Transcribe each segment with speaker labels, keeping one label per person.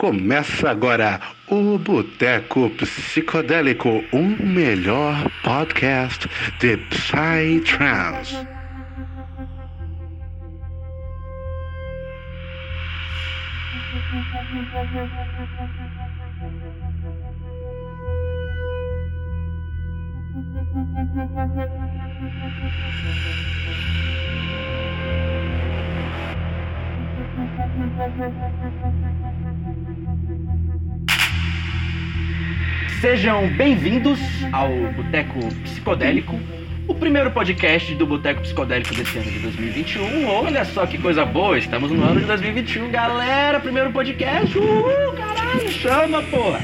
Speaker 1: Começa agora o Boteco Psicodélico, o melhor podcast de Psytrance.
Speaker 2: Sejam bem-vindos ao Boteco Psicodélico, o primeiro podcast do Boteco Psicodélico desse ano de 2021. Olha só que coisa boa, estamos no ano de 2021, galera! Primeiro podcast, uhul, caralho, chama, porra!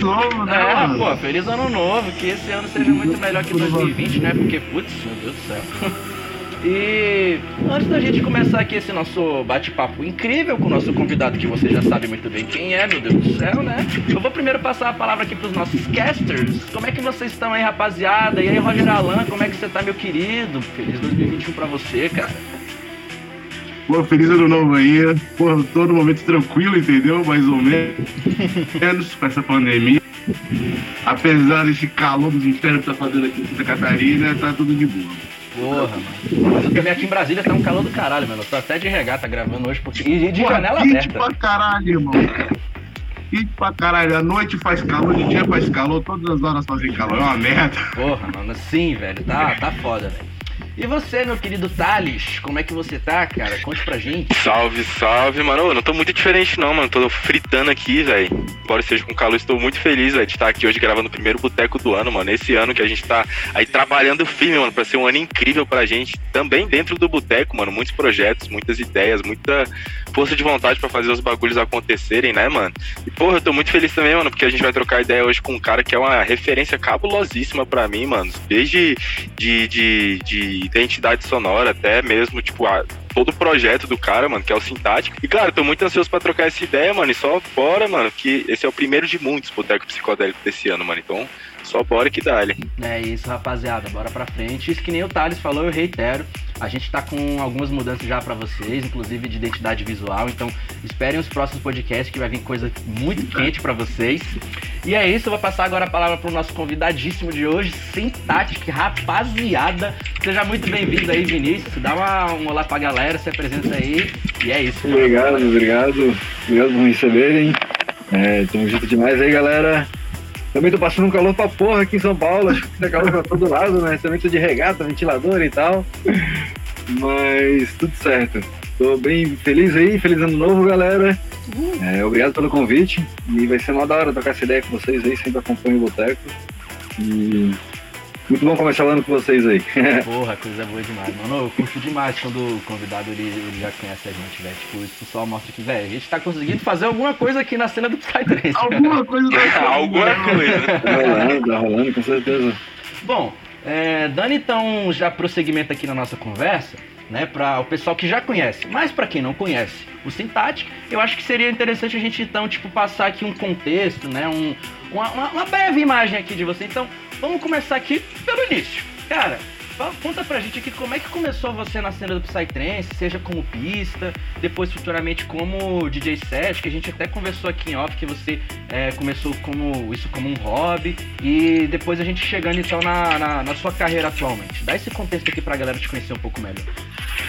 Speaker 3: Novo, né,
Speaker 2: É,
Speaker 3: mano?
Speaker 2: pô, feliz ano novo, que esse ano seja muito melhor que 2020, né? Porque, putz, meu Deus do céu. E antes da gente começar aqui esse nosso bate-papo incrível com o nosso convidado, que você já sabe muito bem quem é, meu Deus do céu, né? Eu vou primeiro passar a palavra aqui pros nossos casters. Como é que vocês estão aí, rapaziada? E aí, Roger Alan, como é que você tá, meu querido? Feliz 2021 pra você, cara.
Speaker 3: Pô, feliz ano novo aí. Pô, todo momento tranquilo, entendeu? Mais ou menos, com essa pandemia. Apesar desse calor dos infernos que tá fazendo aqui em Santa Catarina, tá tudo de boa.
Speaker 2: Porra, mano. Também aqui em Brasília tá um calor do caralho, mano. Eu tô até de regata gravando hoje porque... e de
Speaker 3: Pô,
Speaker 2: janela
Speaker 3: quente
Speaker 2: aberta.
Speaker 3: pra caralho, irmão. Quente pra caralho. À noite faz calor, de dia faz calor, todas as horas fazem calor. É uma merda.
Speaker 2: Porra, mano, sim, velho. Tá, tá foda, velho. E você, meu querido Thales, como é que você tá, cara? Conte pra gente.
Speaker 4: Salve, salve, mano. Eu não tô muito diferente, não, mano. Tô fritando aqui, velho. Embora esteja com calor, estou muito feliz, velho, de estar aqui hoje gravando o primeiro boteco do ano, mano. Esse ano que a gente tá aí trabalhando firme, mano, pra ser um ano incrível pra gente. Também dentro do boteco, mano. Muitos projetos, muitas ideias, muita força de vontade pra fazer os bagulhos acontecerem, né, mano? E, porra, eu tô muito feliz também, mano, porque a gente vai trocar ideia hoje com um cara que é uma referência cabulosíssima pra mim, mano. Desde de, de, de identidade sonora até mesmo, tipo, a, todo o projeto do cara, mano, que é o Sintático. E, cara, tô muito ansioso pra trocar essa ideia, mano. E só bora, mano, que esse é o primeiro de muitos boteco psicodélico desse ano, mano. Então, só bora que dá-lhe.
Speaker 2: É isso, rapaziada. Bora pra frente. Isso que nem o Thales falou, eu reitero. A gente tá com algumas mudanças já pra vocês, inclusive de identidade visual. Então, esperem os próximos podcasts que vai vir coisa muito quente pra vocês. E é isso, eu vou passar agora a palavra pro nosso convidadíssimo de hoje, Sintático, rapaziada. Seja muito bem-vindo aí, Vinícius. Dá uma, um olá pra galera, se apresenta aí. E é isso.
Speaker 5: Obrigado, obrigado. Obrigado por me receberem. É, tamo junto demais aí, galera. Também tô passando um calor pra porra aqui em São Paulo. Acho que tá calor pra todo lado, né? Também tô de regata, ventilador e tal. Mas tudo certo. Tô bem feliz aí, feliz ano novo, galera. É, obrigado pelo convite. E vai ser uma da hora trocar essa ideia com vocês aí, sempre acompanho o Boteco. E muito bom começar o ano com vocês aí.
Speaker 2: Porra, coisa boa demais, mano. Eu curto demais quando o convidado ele, ele já conhece a gente, velho. Tipo, isso só mostra que, velho, a gente tá conseguindo fazer alguma coisa aqui na cena do Psytrance.
Speaker 3: Alguma coisa tá
Speaker 4: Alguma coisa.
Speaker 5: tá rolando, tá rolando, com certeza.
Speaker 2: Bom, é, dando então já prosseguimento aqui na nossa conversa, né, para o pessoal que já conhece, mas para quem não conhece o Sintático, eu acho que seria interessante a gente então, tipo, passar aqui um contexto, né, um, uma- uma breve imagem aqui de você. Então, vamos começar aqui pelo início. Cara, fa- conta pra gente aqui como é que começou você na cena do Psytrance, seja como pista, depois futuramente como DJ set, que a gente até conversou aqui em off que você é, começou como isso como um hobby e depois a gente chegando então na, na, na sua carreira atualmente. Dá esse contexto aqui pra galera te conhecer um pouco melhor.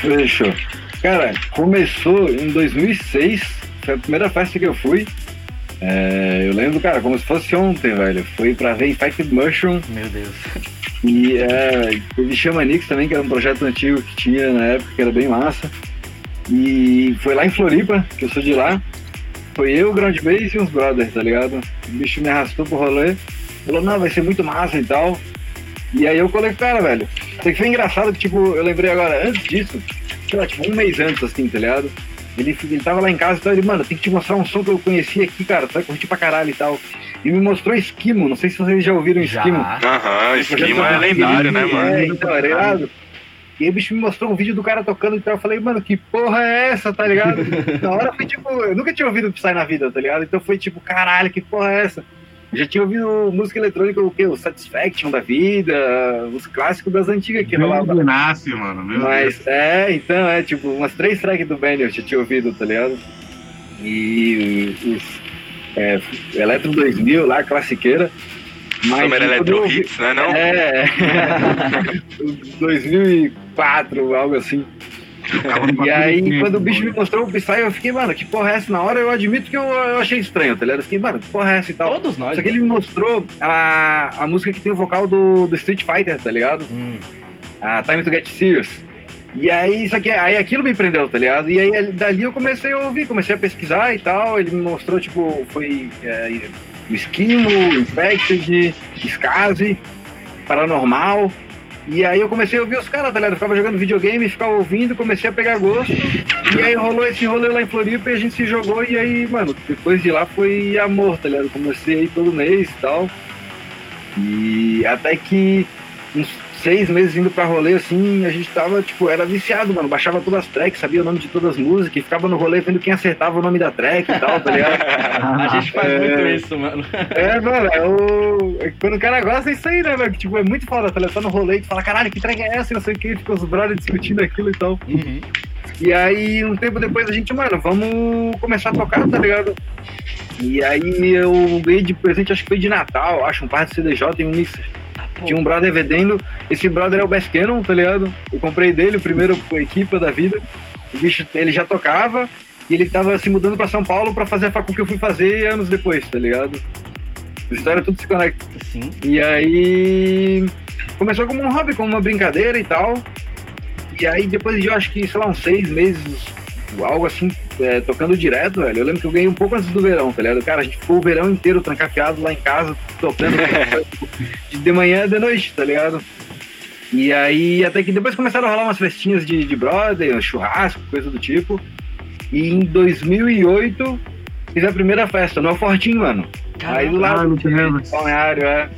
Speaker 5: Fechou. Cara, começou em 2006, foi a primeira festa que eu fui. É, eu lembro, cara, como se fosse ontem, velho. Fui pra ver Infected Mushroom
Speaker 2: Meu Deus.
Speaker 5: e é, teve Shamanix também, que era um projeto antigo que tinha na época, que era bem massa. E foi lá em Floripa, que eu sou de lá. Foi eu, o Ground Bass e uns brothers, tá ligado? O bicho me arrastou pro rolê. Falou, não, vai ser muito massa e tal. E aí eu colei com cara, velho. Só que foi engraçado que, tipo, eu lembrei agora, antes disso, sei lá, tipo, um mês antes, assim, tá ligado? Ele, ele tava lá em casa e então ele, mano, tem que te mostrar um som que eu conheci aqui, cara, tu vai curtir pra caralho e tal. E me mostrou Esquimo, não sei se vocês já ouviram. Esquimo.
Speaker 4: Aham, esquema é lendário, né, mano?
Speaker 5: É, então, é ligado? E aí o bicho me mostrou um vídeo do cara tocando e tal. Eu falei, mano, que porra é essa, tá ligado? Na hora foi tipo, eu nunca tinha ouvido Psy na vida, tá ligado? Então foi tipo, caralho, que porra é essa? Eu já tinha ouvido música eletrônica, o quê? O Satisfaction da vida, os clássicos das antigas que rolava.
Speaker 3: nasce, mano. Meu Deus.
Speaker 5: Mas é, então, é tipo, umas três tracks do Benny eu já tinha ouvido, tá ligado? E os, é, Eletro 2000 lá, classiqueira. Mas
Speaker 4: Summer Electro
Speaker 5: eu vi-
Speaker 4: Hits, né? Não?
Speaker 5: É. 2004, algo assim. E aí, quando o bicho me mostrou o Psy, eu fiquei, mano, que porra é essa? Na hora eu admito que eu, eu achei estranho, tá ligado? Eu fiquei, mano, que porra é essa e tal.
Speaker 2: Todos nós.
Speaker 5: Só que ele me mostrou a, a música que tem o vocal do, do Street Fighter, tá ligado?
Speaker 2: Hum.
Speaker 5: A Time to Get Serious. E aí, isso aqui, aí aquilo me prendeu, tá ligado? E aí dali eu comecei a ouvir, comecei a pesquisar e tal. Ele me mostrou, tipo, foi é, o Esquimo, Infected, Skazi, Paranormal. E aí eu comecei a ouvir os caras, tá ligado? Eu ficava jogando videogame, ficava ouvindo, comecei a pegar gosto. E aí rolou esse rolê lá em Floripa e a gente se jogou. E aí, mano, depois de lá foi amor, tá ligado? Comecei a ir todo mês e tal. E até que uns seis meses indo pra rolê, assim, a gente tava, tipo, era viciado, mano. Baixava todas as tracks, sabia o nome de todas as músicas, e ficava no rolê vendo quem acertava o nome da track e tal, tá ligado?
Speaker 2: A gente faz
Speaker 5: É.
Speaker 2: muito isso, mano.
Speaker 5: É, mano, é o... é quando o cara gosta é isso aí, né, velho? Tipo, é muito foda, tá ligado? Tá no rolê e tu fala, caralho, que track é essa? E não sei o que, fica os brothers discutindo aquilo e tal.
Speaker 2: Uhum.
Speaker 5: E aí, um tempo depois, a gente, mano, vamos começar a tocar, tá ligado? E aí eu ganhei de presente, acho que foi de Natal, acho, um par de CDJ e um mixer. Tinha um brother vendendo, esse brother é o Bass Cannon, tá ligado? Eu comprei dele, o primeiro equipa da vida. O bicho, ele já tocava e ele tava se mudando pra São Paulo pra fazer a facul que eu fui fazer anos depois, tá ligado? A história tudo se conecta.
Speaker 2: Sim.
Speaker 5: E aí começou como um hobby, como uma brincadeira e tal. E aí depois de eu acho que, sei lá, uns seis meses, algo assim, é, tocando direto, velho. Eu lembro que eu ganhei um pouco antes do verão, tá ligado? Cara, a gente ficou o verão inteiro trancafiado lá em casa, tocando de manhã e de noite, tá ligado? E aí, até que depois começaram a rolar umas festinhas de, de brother, um churrasco, coisa do tipo. E em 2008, fiz a primeira festa, no Fortinho, mano. Aí do
Speaker 3: Ah,
Speaker 5: lado
Speaker 3: no.
Speaker 5: Balneário, é.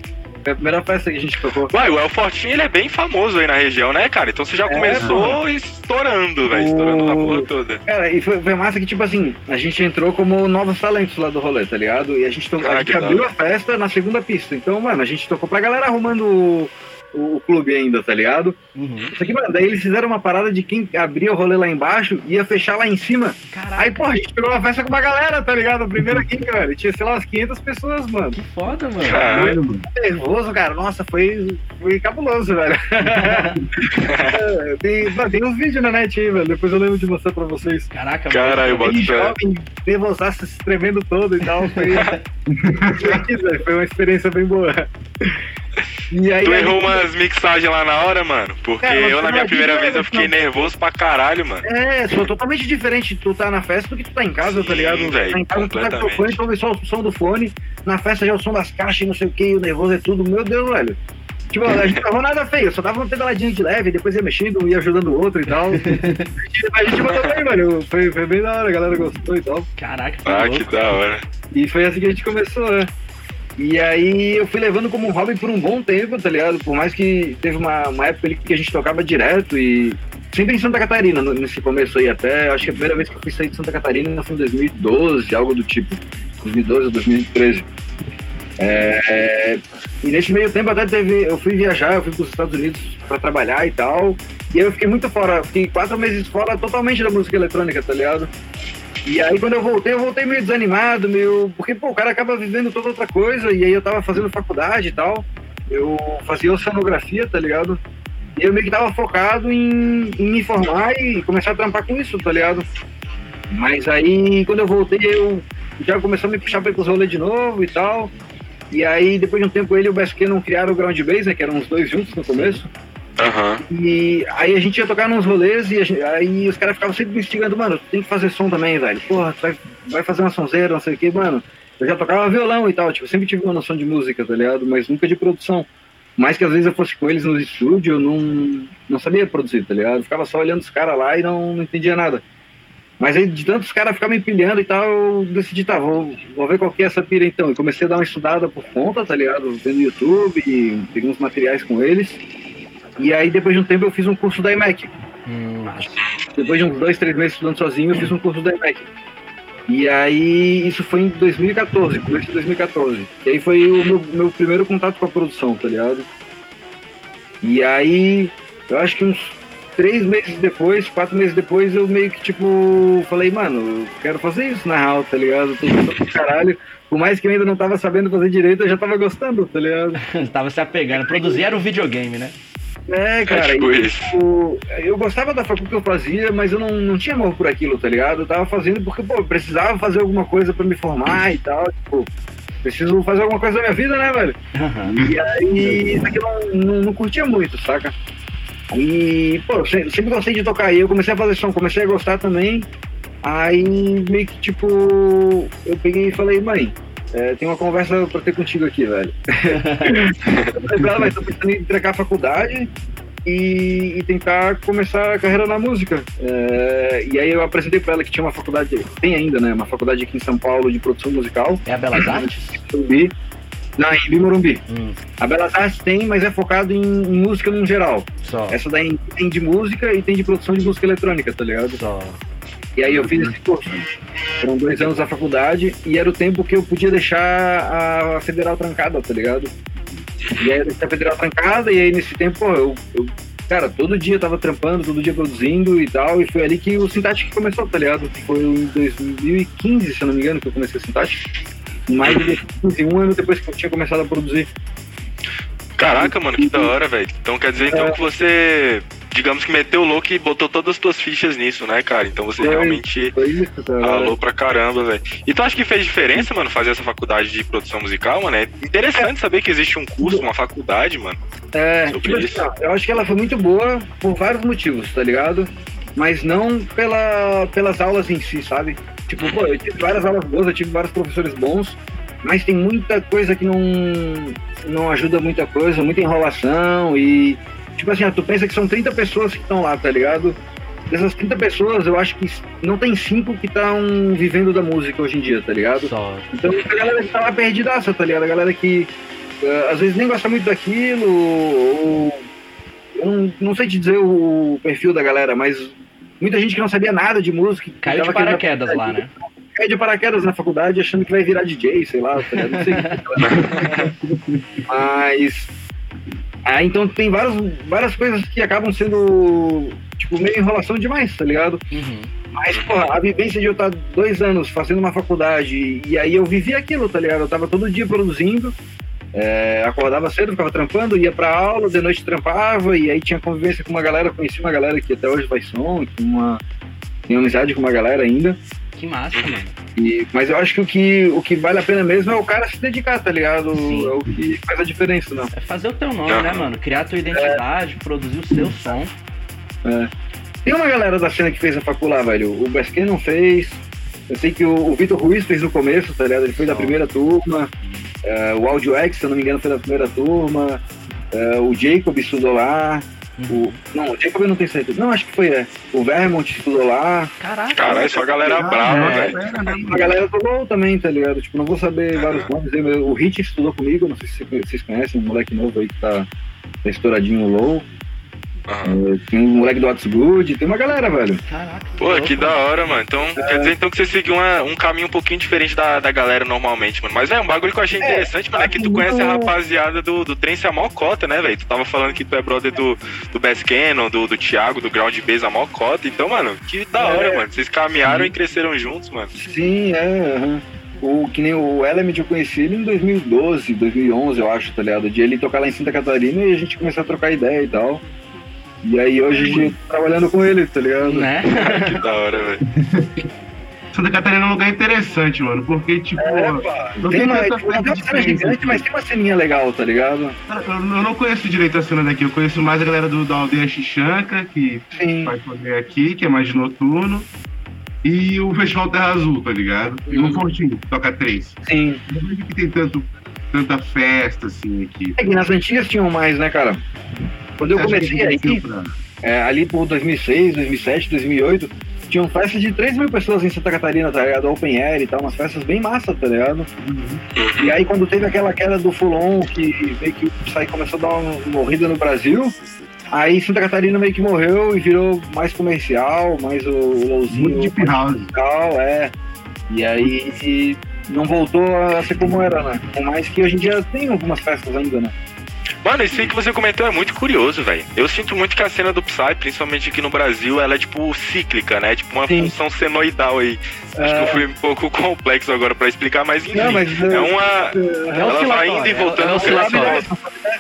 Speaker 5: Foi a primeira festa que a gente tocou.
Speaker 4: Uai, o El Fortinho ele é bem famoso aí na região, né, cara? Então você já
Speaker 5: É,
Speaker 4: começou estourando, velho. Estourando a porra toda.
Speaker 5: Cara, e foi, foi massa que, tipo assim, a gente entrou como novos talentos lá do rolê, tá ligado? E a gente,
Speaker 4: Ah,
Speaker 5: a gente
Speaker 4: que da
Speaker 5: abriu a festa na segunda pista. Então, mano, a gente tocou pra galera arrumando o, o clube ainda, tá ligado?
Speaker 2: Uhum.
Speaker 5: Só que, mano, daí eles fizeram uma parada de quem abria o rolê lá embaixo ia fechar lá em cima.
Speaker 2: Caraca,
Speaker 5: Aí, pô, a gente pegou uma festa com uma galera, tá ligado? A primeira aqui, cara. Tinha, sei lá, umas 500 pessoas, mano.
Speaker 2: que foda, mano.
Speaker 3: Caralho, mano.
Speaker 5: nervoso, cara. Nossa, foi, foi cabuloso, velho. Tem, mano, tem uns vídeos na net aí, velho. Depois eu lembro de mostrar pra vocês.
Speaker 2: Caraca,
Speaker 4: Caralho,
Speaker 2: mano.
Speaker 4: bota
Speaker 5: Bem
Speaker 4: fé.
Speaker 5: jovem, nervosaço, se tremendo todo e tal. Foi, velho. foi uma experiência bem boa. E aí,
Speaker 4: Tu errou
Speaker 5: gente-
Speaker 4: umas mixagens lá na hora, mano? Porque
Speaker 5: mas
Speaker 4: eu, na minha
Speaker 5: não
Speaker 4: primeira vez, eu fiquei
Speaker 5: não.
Speaker 4: nervoso pra caralho, mano.
Speaker 5: É, sou totalmente diferente tu tá na festa do que tu tá em casa, tá
Speaker 4: Sim,
Speaker 5: ligado? Tu
Speaker 4: velho,
Speaker 5: tá em casa, tu tá com o
Speaker 4: completamente.
Speaker 5: fone, tu ouve só o som do fone. Na festa já o som das caixas e não sei o que, o nervoso é tudo. Meu Deus, velho. Tipo, a gente não nada feio, só dava uma pedaladinha de leve, depois ia mexendo, ia ajudando o outro e tal. a gente, a gente mandou bem, mano. Foi, foi bem da hora, a galera gostou e tal.
Speaker 2: Caraca, que
Speaker 4: Ah,
Speaker 2: louco.
Speaker 4: que da hora.
Speaker 5: E foi assim que a gente começou, né? E aí eu fui levando como hobby por um bom tempo, tá ligado? Por mais que teve uma, uma época ali que a gente tocava direto e sempre em Santa Catarina, nesse começo aí até. Acho que a primeira vez que eu fui sair de Santa Catarina foi em 2012, algo do tipo. 2012 ou 2013. É, e nesse meio tempo até teve. Eu fui viajar, eu fui para os Estados Unidos para trabalhar e tal. E eu fiquei muito fora, fiquei quatro meses fora totalmente da música eletrônica, tá ligado? E aí quando eu voltei, eu voltei meio desanimado, meio. Porque, pô, o cara acaba vivendo toda outra coisa, e aí eu tava fazendo faculdade e tal. Eu fazia oceanografia, tá ligado? E eu meio que tava focado em, em me formar e começar a trampar com isso, tá ligado? Mas aí quando eu voltei, eu já começou a me puxar pra ir pros rolês de novo e tal. E aí, depois de um tempo, ele e o Basqueno criaram o Ground Base, né? Que eram os dois juntos no começo.
Speaker 4: Aham.
Speaker 5: E aí a gente ia tocar nos rolês e gente- aí os caras ficavam sempre me instigando, mano, tem que fazer som também, velho. Porra, vai, vai fazer uma sonzeira, não sei o que, mano. Eu já tocava violão e tal, tipo, sempre tive uma noção de música, tá ligado? Mas nunca de produção. Mais que às vezes eu fosse com eles no estúdio, eu não, não sabia produzir, tá ligado? Eu ficava só olhando os caras lá e não, não entendia nada. Mas aí, de tantos caras ficar me empilhando e tal, eu decidi, tá, vou, vou ver qual que é essa pira então. E comecei a dar uma estudada por conta, tá ligado? Vendo YouTube, e peguei uns materiais com eles. E aí, depois de um tempo, eu fiz um curso da IMEC.
Speaker 2: Hum.
Speaker 5: Depois de uns dois, três meses estudando sozinho, eu fiz um curso da IMEC. E aí, isso foi em 2014, começo de 2014. E aí foi o meu, meu primeiro contato com a produção, tá ligado? E aí, eu acho que uns três meses depois, quatro meses depois, eu meio que, tipo, falei, mano, eu quero fazer isso na real, tá ligado? Tô gostando caralho. Por mais que eu ainda não tava sabendo fazer direito, eu já tava gostando, tá ligado?
Speaker 2: Tava se apegando. Produzir era um videogame, né?
Speaker 5: É, cara,
Speaker 4: tipo
Speaker 5: e, tipo, eu gostava da faculdade que eu fazia, mas eu não, não tinha amor por aquilo, tá ligado? Eu tava fazendo porque, pô, eu precisava fazer alguma coisa pra me formar e tal, tipo, preciso fazer alguma coisa da minha vida, né, velho?
Speaker 2: Aham.
Speaker 5: E aí, isso aqui eu não, não, não curtia muito, saca? E, pô, eu sempre, sempre gostei de tocar. E eu comecei a fazer som, comecei a gostar também. Aí, meio que, tipo, eu peguei e falei, mãe, é, tem uma conversa pra ter contigo aqui, velho. eu falei pra ela, mas tô pensando em trancar a faculdade e, e tentar começar a carreira na música. É, e aí eu apresentei pra ela que tinha uma faculdade, tem ainda, né? Uma faculdade aqui em São Paulo de produção musical.
Speaker 2: É a Belas Artes?
Speaker 5: Morumbi. Não, em Bimorumbi.
Speaker 2: Hum,
Speaker 5: A Belas Artes tem, mas é focado em, em música no geral.
Speaker 2: só.
Speaker 5: Essa daí tem de música e tem de produção de música eletrônica, tá ligado?
Speaker 2: Só.
Speaker 5: E aí eu fiz esse curso. Foram dois anos da faculdade e era o tempo que eu podia deixar a federal trancada, tá ligado? E aí eu deixei a federal trancada e aí nesse tempo, pô, eu, eu- cara, todo dia eu tava trampando, todo dia produzindo e tal, e foi ali que o Syntatic começou, tá ligado? Foi em 2015, se eu não me engano, que eu comecei o Syntatic. Mais de 2015, um ano depois que eu tinha começado a produzir.
Speaker 4: Caraca, mano, que da hora, velho. Então quer dizer então que você, digamos que meteu o louco e botou todas as tuas fichas nisso, né, cara? Então você realmente
Speaker 5: Foi isso, tá
Speaker 4: ralou pra caramba, velho. E tu acha que fez diferença, mano, fazer essa faculdade de produção musical, mano? É interessante saber que existe um curso, uma faculdade, mano.
Speaker 5: É, tipo assim, eu acho que ela foi muito boa por vários motivos, tá ligado? Mas não pela, pelas aulas em si, sabe? Tipo, pô, eu tive várias aulas boas, eu tive vários professores bons, mas tem muita coisa que não, não ajuda muita coisa, muita enrolação e. Tipo assim, ó, tu pensa que são 30 pessoas que estão lá, tá ligado? Dessas 30 pessoas, eu acho que não tem cinco que estão vivendo da música hoje em dia, tá ligado?
Speaker 2: Só.
Speaker 5: Então a galera que tá lá perdidaça, tá ligado? A galera que eh, às vezes nem gosta muito daquilo, ou. Eu não, não sei te dizer o perfil da galera, mas muita gente que não sabia nada de música.
Speaker 2: Caiu de
Speaker 5: querendo-
Speaker 2: paraquedas lá, né?
Speaker 5: Caiu de paraquedas na faculdade achando que vai virar DJ, sei lá, tá ligado? não sei. mas. Ah, então tem várias, várias coisas que acabam sendo, tipo, meio enrolação demais, tá ligado?
Speaker 2: Uhum.
Speaker 5: Mas, porra, a vivência de eu estar dois anos fazendo uma faculdade e aí eu vivi aquilo, tá ligado? Eu tava todo dia produzindo, é, acordava cedo, ficava trampando, ia pra aula, de noite trampava e aí tinha convivência com uma galera, conheci uma galera que até hoje faz som, uma, tenho amizade com uma galera ainda.
Speaker 2: Que massa,
Speaker 4: Uhum.
Speaker 2: mano.
Speaker 5: E, mas eu acho que o, que o que vale a pena mesmo é o cara se dedicar, tá ligado?
Speaker 2: Sim.
Speaker 5: É o que faz a diferença, não.
Speaker 2: É fazer o teu nome, né, mano? Criar a tua identidade, produzir o seu som.
Speaker 5: Tem uma galera da cena que fez a faculdade, velho. O Basquet não fez. Eu sei que o, o Vitor Ruiz fez no começo, tá ligado? Ele foi da primeira turma. É, o Audio X, se eu não me engano, foi da primeira turma. É, o Jacob estudou lá. O, não, o Jacob eu não tenho certeza. Não, acho que foi, é. O Vermont estudou lá.
Speaker 2: Caraca.
Speaker 4: Caralho, só a galera brava,
Speaker 5: é,
Speaker 4: velho.
Speaker 5: A galera do LoL também, tá ligado? Tipo, não vou saber vários nomes. O Hit estudou comigo, não sei se vocês conhecem, um moleque novo aí que tá, tá estouradinho no É, Tem um moleque do What's Good, tem uma galera, velho.
Speaker 2: Caraca.
Speaker 4: Pô,
Speaker 2: louco,
Speaker 4: que da
Speaker 2: mano.
Speaker 4: hora, mano. Então, quer dizer então que você seguiu uma- um caminho um pouquinho diferente da, da galera normalmente, mano. Mas é um bagulho que eu achei interessante, mano, é que tu conhece a rapaziada do, do Trem a Mocota, né, velho? Tu tava falando que tu é brother do, do Bass Cannon, do, do Thiago, do Ground Base a Mocota. Então, mano, que da hora, mano. Vocês caminharam e cresceram juntos, mano.
Speaker 5: Sim, é. aham. O, que nem o Element eu conheci ele em 2012, 2011, eu acho, tá ligado? De ele tocar lá em Santa Catarina e a gente começou a trocar ideia e tal. E aí hoje a gente tá trabalhando com ele, tá ligado?
Speaker 2: Né?
Speaker 4: Que da hora, velho.
Speaker 3: Santa Catarina é um lugar interessante, mano, porque, tipo,
Speaker 5: É,
Speaker 3: não
Speaker 5: Tem
Speaker 3: tem
Speaker 5: uma,
Speaker 3: tanta
Speaker 5: tem uma cena
Speaker 3: diferente.
Speaker 5: gigante, mas tem uma ceninha legal, tá ligado?
Speaker 3: eu eu não conheço direito a cena daqui, eu conheço mais a galera do, da aldeia Xixanca, que
Speaker 5: Sim.
Speaker 3: faz poder aqui, que é mais de noturno, e o Festival Terra Azul, tá ligado? E o Fortinho, que toca três.
Speaker 5: Sim.
Speaker 3: Não vejo que tem tanto, tanta festa, assim, aqui.
Speaker 5: É que nas antigas tinham mais, né, cara? Quando eu
Speaker 3: Você
Speaker 5: comecei aí, é, ali por 2006, 2007, 2008, tinham festas de 3 mil pessoas em Santa Catarina, tá ligado? Open Air e tal, umas festas bem massa, tá ligado? E aí quando teve aquela queda do Fulon, que meio que o Psy começou a dar uma morrida no Brasil, aí Santa Catarina meio que morreu e virou mais comercial, mais o, o
Speaker 3: Muito deep house.
Speaker 5: musical, é. E aí e não voltou a ser como era, né? Por mais que hoje em dia tem algumas festas ainda, né?
Speaker 4: Mano, isso aí que você comentou é muito curioso, velho. Eu sinto muito que a cena do Psy, principalmente aqui no Brasil, ela é tipo cíclica, né? Tipo uma
Speaker 5: Sim.
Speaker 4: função senoidal aí. Acho que eu fui um pouco complexo agora pra explicar, mas enfim.
Speaker 5: Não, mas,
Speaker 4: é uma.
Speaker 2: É
Speaker 4: Ela vai indo e
Speaker 2: é-
Speaker 4: voltando
Speaker 2: é.
Speaker 5: É,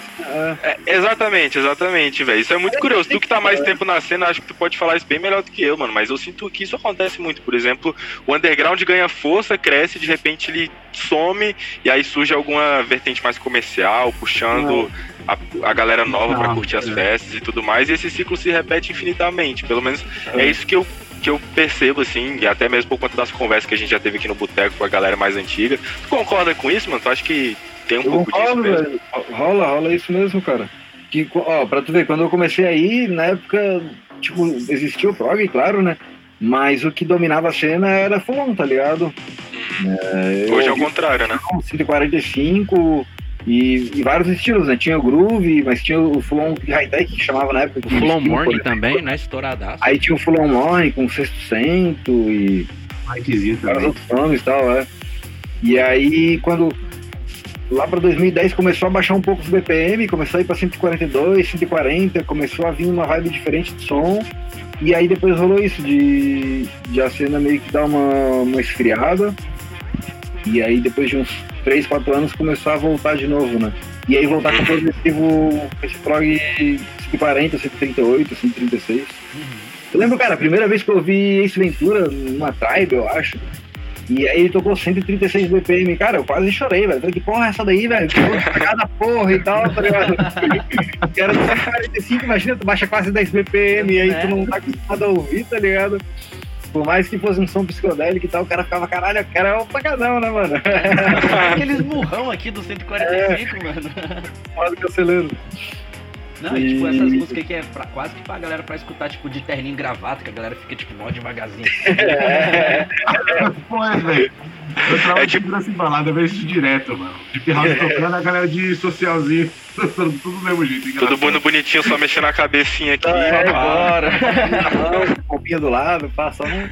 Speaker 4: É, exatamente, exatamente, velho. Isso é muito curioso. Tu que tá mais tempo na cena, acho que tu pode falar isso bem melhor do que eu, mano. Mas eu sinto que isso acontece muito. Por exemplo, o underground ganha força, cresce, de repente ele some, e aí surge alguma vertente mais comercial, puxando a, a galera nova pra
Speaker 3: Ah,
Speaker 4: curtir as
Speaker 3: é.
Speaker 4: festas e tudo mais. E esse ciclo se repete infinitamente. Pelo menos é isso que eu. Que eu percebo, assim, e até mesmo por conta das conversas que a gente já teve aqui no Boteco com a galera mais antiga. Tu concorda com isso, mano? Tu acha que tem um
Speaker 5: Eu
Speaker 4: pouco disso
Speaker 5: concordo,
Speaker 4: mesmo?
Speaker 5: velho. Rola, rola isso mesmo, cara. Que, ó, pra tu ver, quando eu comecei aí, na época, tipo, existia o prog, claro, né? Mas o que dominava a cena era fulon, tá ligado? É,
Speaker 4: Hoje é o contrário, né?
Speaker 5: fulon 145 e, e vários estilos, né? Tinha o groove, mas tinha o fulon high-tech que chamava na época.
Speaker 2: O Morning também, né? Estouradaço.
Speaker 5: Aí tinha o fulon morning com sexto cento e
Speaker 3: Mikezinho
Speaker 5: vários outros nomes e tal, é. E aí, quando lá para 2010 começou a baixar um pouco os BPM, começou a ir para 142, 140, começou a vir uma vibe diferente de som. E aí depois rolou isso, de, de a cena meio que dar uma, uma esfriada. E aí depois de uns 3, 4 anos começou a voltar de novo, né? E aí voltar com o progressivo, esse prog 140, 138, 136. Eu lembro, cara, a primeira vez que eu vi Ace Ventura numa tribe, eu acho. E aí ele tocou 136 BPM, cara, eu quase chorei, velho. Falei, que porra é essa daí, velho? Cada porra e tal, tá ligado? Era 145, imagina, tu baixa quase 10 BPM e aí tu não tá acostumado a ouvir, tá ligado? Por mais que fosse um som psicodélico e tal, o cara ficava, caralho, o cara é um pancadão, né, mano?
Speaker 2: Aqueles burrão aqui do 145, mano.
Speaker 5: Foda que acelero.
Speaker 2: Não, e tipo, essas
Speaker 5: E-
Speaker 2: músicas aqui é pra, quase que pra galera pra escutar, tipo, de terninho e gravata, que a galera fica, tipo, mó devagarzinho.
Speaker 5: É,
Speaker 3: Pô, é, velho. Eu tava
Speaker 4: É
Speaker 3: é tipo assim balada, eu vejo isso direto, mano. De house tocando, a galera de socialzinho, tudo do mesmo jeito.
Speaker 4: Todo
Speaker 3: engraçado.
Speaker 4: mundo bonitinho, só mexendo a cabecinha aqui.
Speaker 5: Não, é,
Speaker 2: Bora!
Speaker 5: Não, copinha do lado, passa um.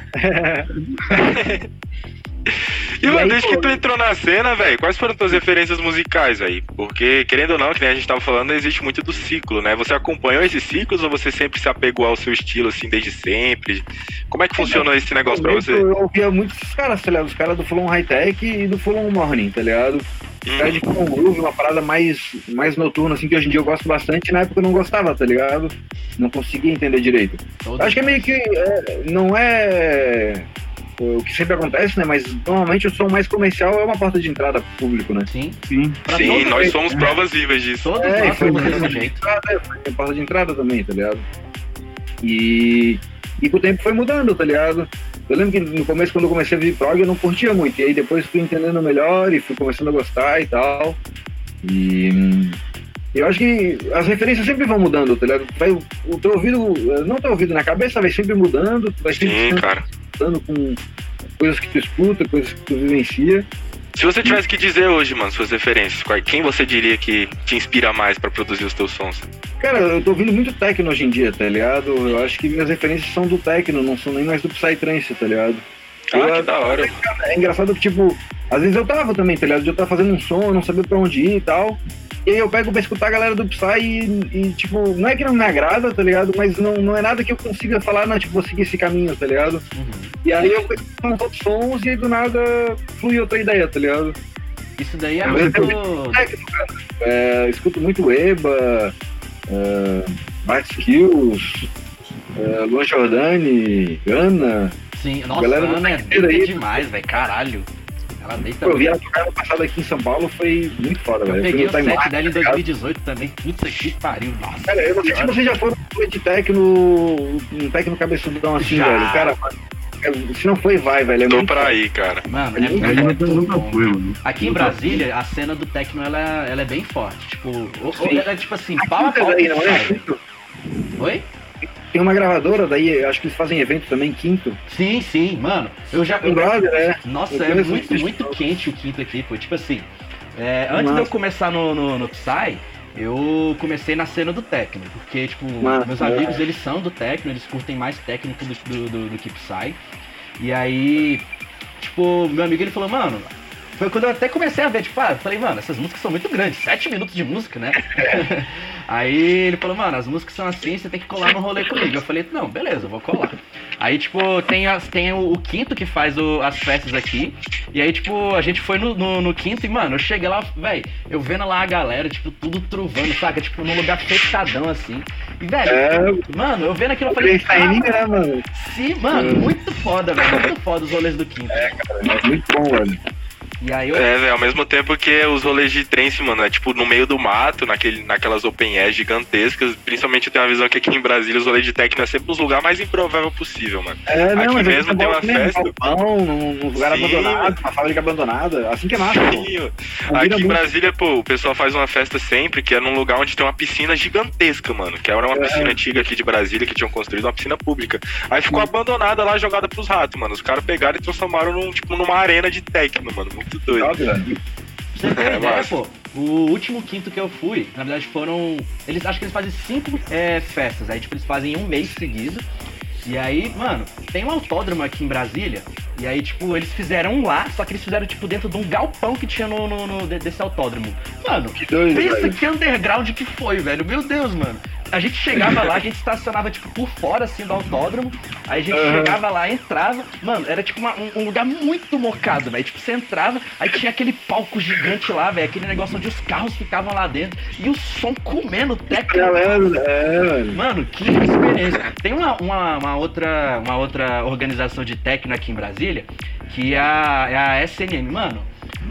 Speaker 4: E, mano, desde que tu entrou na cena, velho, quais foram tuas referências musicais aí? Porque, querendo ou não, que nem a gente tava falando, existe muito do ciclo, né? Você acompanhou esses ciclos ou você sempre se apegou ao seu estilo, assim, desde sempre? Como é que funcionou esse negócio pra você?
Speaker 5: Eu ouvia muito esses caras, tá ligado? Os caras do Fulon High Tech e do Fulon Morning, tá ligado?
Speaker 4: Hum,
Speaker 5: Cara de Fulon Groove, uma parada mais, mais noturna, assim, que hoje em dia eu gosto bastante, e na época eu não gostava, tá ligado? Não conseguia entender direito.
Speaker 2: Todo-
Speaker 5: Acho que é meio que. é, não é o que sempre acontece, né? Mas normalmente o som mais comercial é uma porta de entrada pro público, né?
Speaker 2: Sim,
Speaker 3: Sim.
Speaker 4: Sim, nós somos provas vivas disso.
Speaker 2: Todos
Speaker 5: É,
Speaker 2: nós
Speaker 5: foi
Speaker 2: somos desse jeito.
Speaker 5: entrada, foi porta de entrada também, tá ligado? E, e com o tempo foi mudando, tá ligado? Eu lembro que no começo, quando eu comecei a vir prog, eu não curtia muito. E aí depois fui entendendo melhor e fui começando a gostar e tal. E eu acho que as referências sempre vão mudando, tá ligado? Vai, o teu ouvido, não teu ouvido, na cabeça vai sempre mudando, vai sempre
Speaker 4: Sim, cara.
Speaker 5: Com coisas que tu escuta, coisas que tu vivencia.
Speaker 4: Se você tivesse que dizer hoje, mano, suas referências, quem você diria que te inspira mais pra produzir os teus sons?
Speaker 5: Cara, eu tô ouvindo muito techno hoje em dia, tá ligado? Eu acho que minhas referências são do techno, não são nem mais do psytrance, tá ligado?
Speaker 4: Ah,
Speaker 5: Eu-
Speaker 4: que da hora.
Speaker 5: É engraçado que, tipo, às vezes eu tava também, tá ligado? Eu tava fazendo um som, eu não sabia pra onde ir e tal. E aí eu pego pra escutar a galera do Psy e, e, tipo, não é que não me agrada, tá ligado? Mas não, não é nada que eu consiga falar, não, tipo, vou seguir esse caminho, tá ligado?
Speaker 2: Uhum.
Speaker 5: E aí eu escuto uns outros sons e aí do nada flui outra ideia, tá ligado?
Speaker 2: Isso daí é muito.
Speaker 5: É, escuto muito Eba, é, Bart Skills, é, Luan Giordani, Gana.
Speaker 2: Sim, nossa,
Speaker 5: Galera do
Speaker 2: Ana é
Speaker 5: aí.
Speaker 2: demais, velho. Caralho. Ela deita
Speaker 5: Eu vi
Speaker 2: muito.
Speaker 5: ela tocar no passado aqui em São Paulo, foi muito foda,
Speaker 2: Eu
Speaker 5: velho.
Speaker 2: peguei o
Speaker 5: no
Speaker 2: set
Speaker 5: timeline,
Speaker 2: dela em
Speaker 5: tá ligado?
Speaker 2: 2018 também. Puta que pariu, nossa.
Speaker 5: Cara, eu não sei se vocês já foram no de técnico, um técnico cabeçudão assim,
Speaker 2: Já.
Speaker 5: velho. Cara, é- se não foi, vai, velho. É
Speaker 4: Tô
Speaker 5: muito
Speaker 4: pra ir, cara.
Speaker 2: Mano, é
Speaker 5: Eu
Speaker 2: muito,
Speaker 3: Eu
Speaker 2: muito
Speaker 3: nunca
Speaker 2: bom.
Speaker 3: fui, mano.
Speaker 2: Aqui em Brasília, a cena do techno, ela, ela é bem forte. Tipo, ou, ou ela é tipo assim, pau a pau. com
Speaker 5: não é?
Speaker 2: Oi?
Speaker 5: Tem uma gravadora daí, acho que eles fazem evento também, quinto.
Speaker 2: Sim, sim, mano. Eu já.
Speaker 5: Um brother, é.
Speaker 2: Nossa,
Speaker 5: Eu
Speaker 2: é muito,
Speaker 5: muito
Speaker 2: quente o quinto aqui, pô. Tipo assim, é, antes
Speaker 5: Massa.
Speaker 2: de eu começar no, no, no Psy, eu comecei na cena do techno. Porque, tipo,
Speaker 5: Massa,
Speaker 2: meus
Speaker 5: é.
Speaker 2: amigos, eles são do techno, eles curtem mais técnico do, do, do, do que Psy. E aí, tipo, meu amigo, ele falou, mano, foi quando eu até comecei a ver, tipo, ah, falei, mano, essas músicas são muito grandes, sete minutos de música, né? Aí ele falou, mano, as músicas são assim, você tem que colar no rolê comigo. Eu falei, não, beleza, eu vou colar. Aí, tipo, tem, as, tem o, o quinto que faz o- as festas aqui. E aí, tipo, a gente foi no, no, no quinto e, mano, eu cheguei lá, velho, eu vendo lá a galera, tipo, tudo truvando, saca? Tipo, num lugar fechadão assim. E, velho,
Speaker 5: É,
Speaker 2: mano, eu vendo aquilo, eu falei,
Speaker 5: Frankenstein,
Speaker 2: "Caralho,
Speaker 5: né, mano?
Speaker 2: sim, mano, muito foda, velho, muito foda os rolês do quinto.
Speaker 5: É muito bom, velho.
Speaker 2: E aí eu.
Speaker 4: É, velho, ao mesmo tempo que os rolês de trance, mano, é tipo no meio do mato, naquele, naquelas open air gigantescas. Principalmente eu tenho uma visão que aqui em Brasília os rolês de techno é sempre os lugares mais improvável possível, mano.
Speaker 5: É, não,
Speaker 4: Aqui mesmo tem uma festa.
Speaker 5: Num, num lugar
Speaker 4: Sim.
Speaker 5: abandonado, uma fábrica abandonada. Assim que é massa.
Speaker 4: Sim, Aqui em. Brasília, pô, o pessoal faz uma festa sempre, que é num lugar onde tem uma piscina gigantesca, mano. Que era uma
Speaker 5: É.
Speaker 4: piscina antiga aqui de Brasília, que tinham construído uma piscina pública. Aí ficou abandonada lá, jogada pros ratos, mano. Os caras pegaram e transformaram num, tipo, numa arena de techno, mano. Muito doido.
Speaker 5: Velho.
Speaker 2: Pra você ter uma
Speaker 4: É,
Speaker 2: ideia,
Speaker 4: massa.
Speaker 2: pô, o último quinto que eu fui, na verdade foram. Eles acho que eles fazem cinco é, festas. Aí, tipo, eles fazem um mês seguido. E aí, mano, tem um autódromo aqui em Brasília. E aí, tipo, eles fizeram um lá, só que eles fizeram, tipo, dentro de um galpão que tinha no, no- no- de- desse autódromo. Mano,
Speaker 5: Que doido,
Speaker 2: pensa
Speaker 5: velho.
Speaker 2: que underground que foi, velho. Meu Deus, mano. A gente chegava lá, a gente estacionava, tipo, por fora, assim, do autódromo. Aí a gente
Speaker 5: Aham.
Speaker 2: chegava lá, entrava. Mano, era, tipo, uma- um, um lugar muito mocado, velho. Tipo, você entrava, aí tinha aquele palco gigante lá, velho. Aquele negócio onde os carros ficavam lá dentro. E o som comendo técnico.
Speaker 5: Galera, é, velho.
Speaker 2: Mano, que experiência. Tem uma, uma, uma outra, uma outra organização de techno aqui em Brasília, que é a, é a SNM. Mano,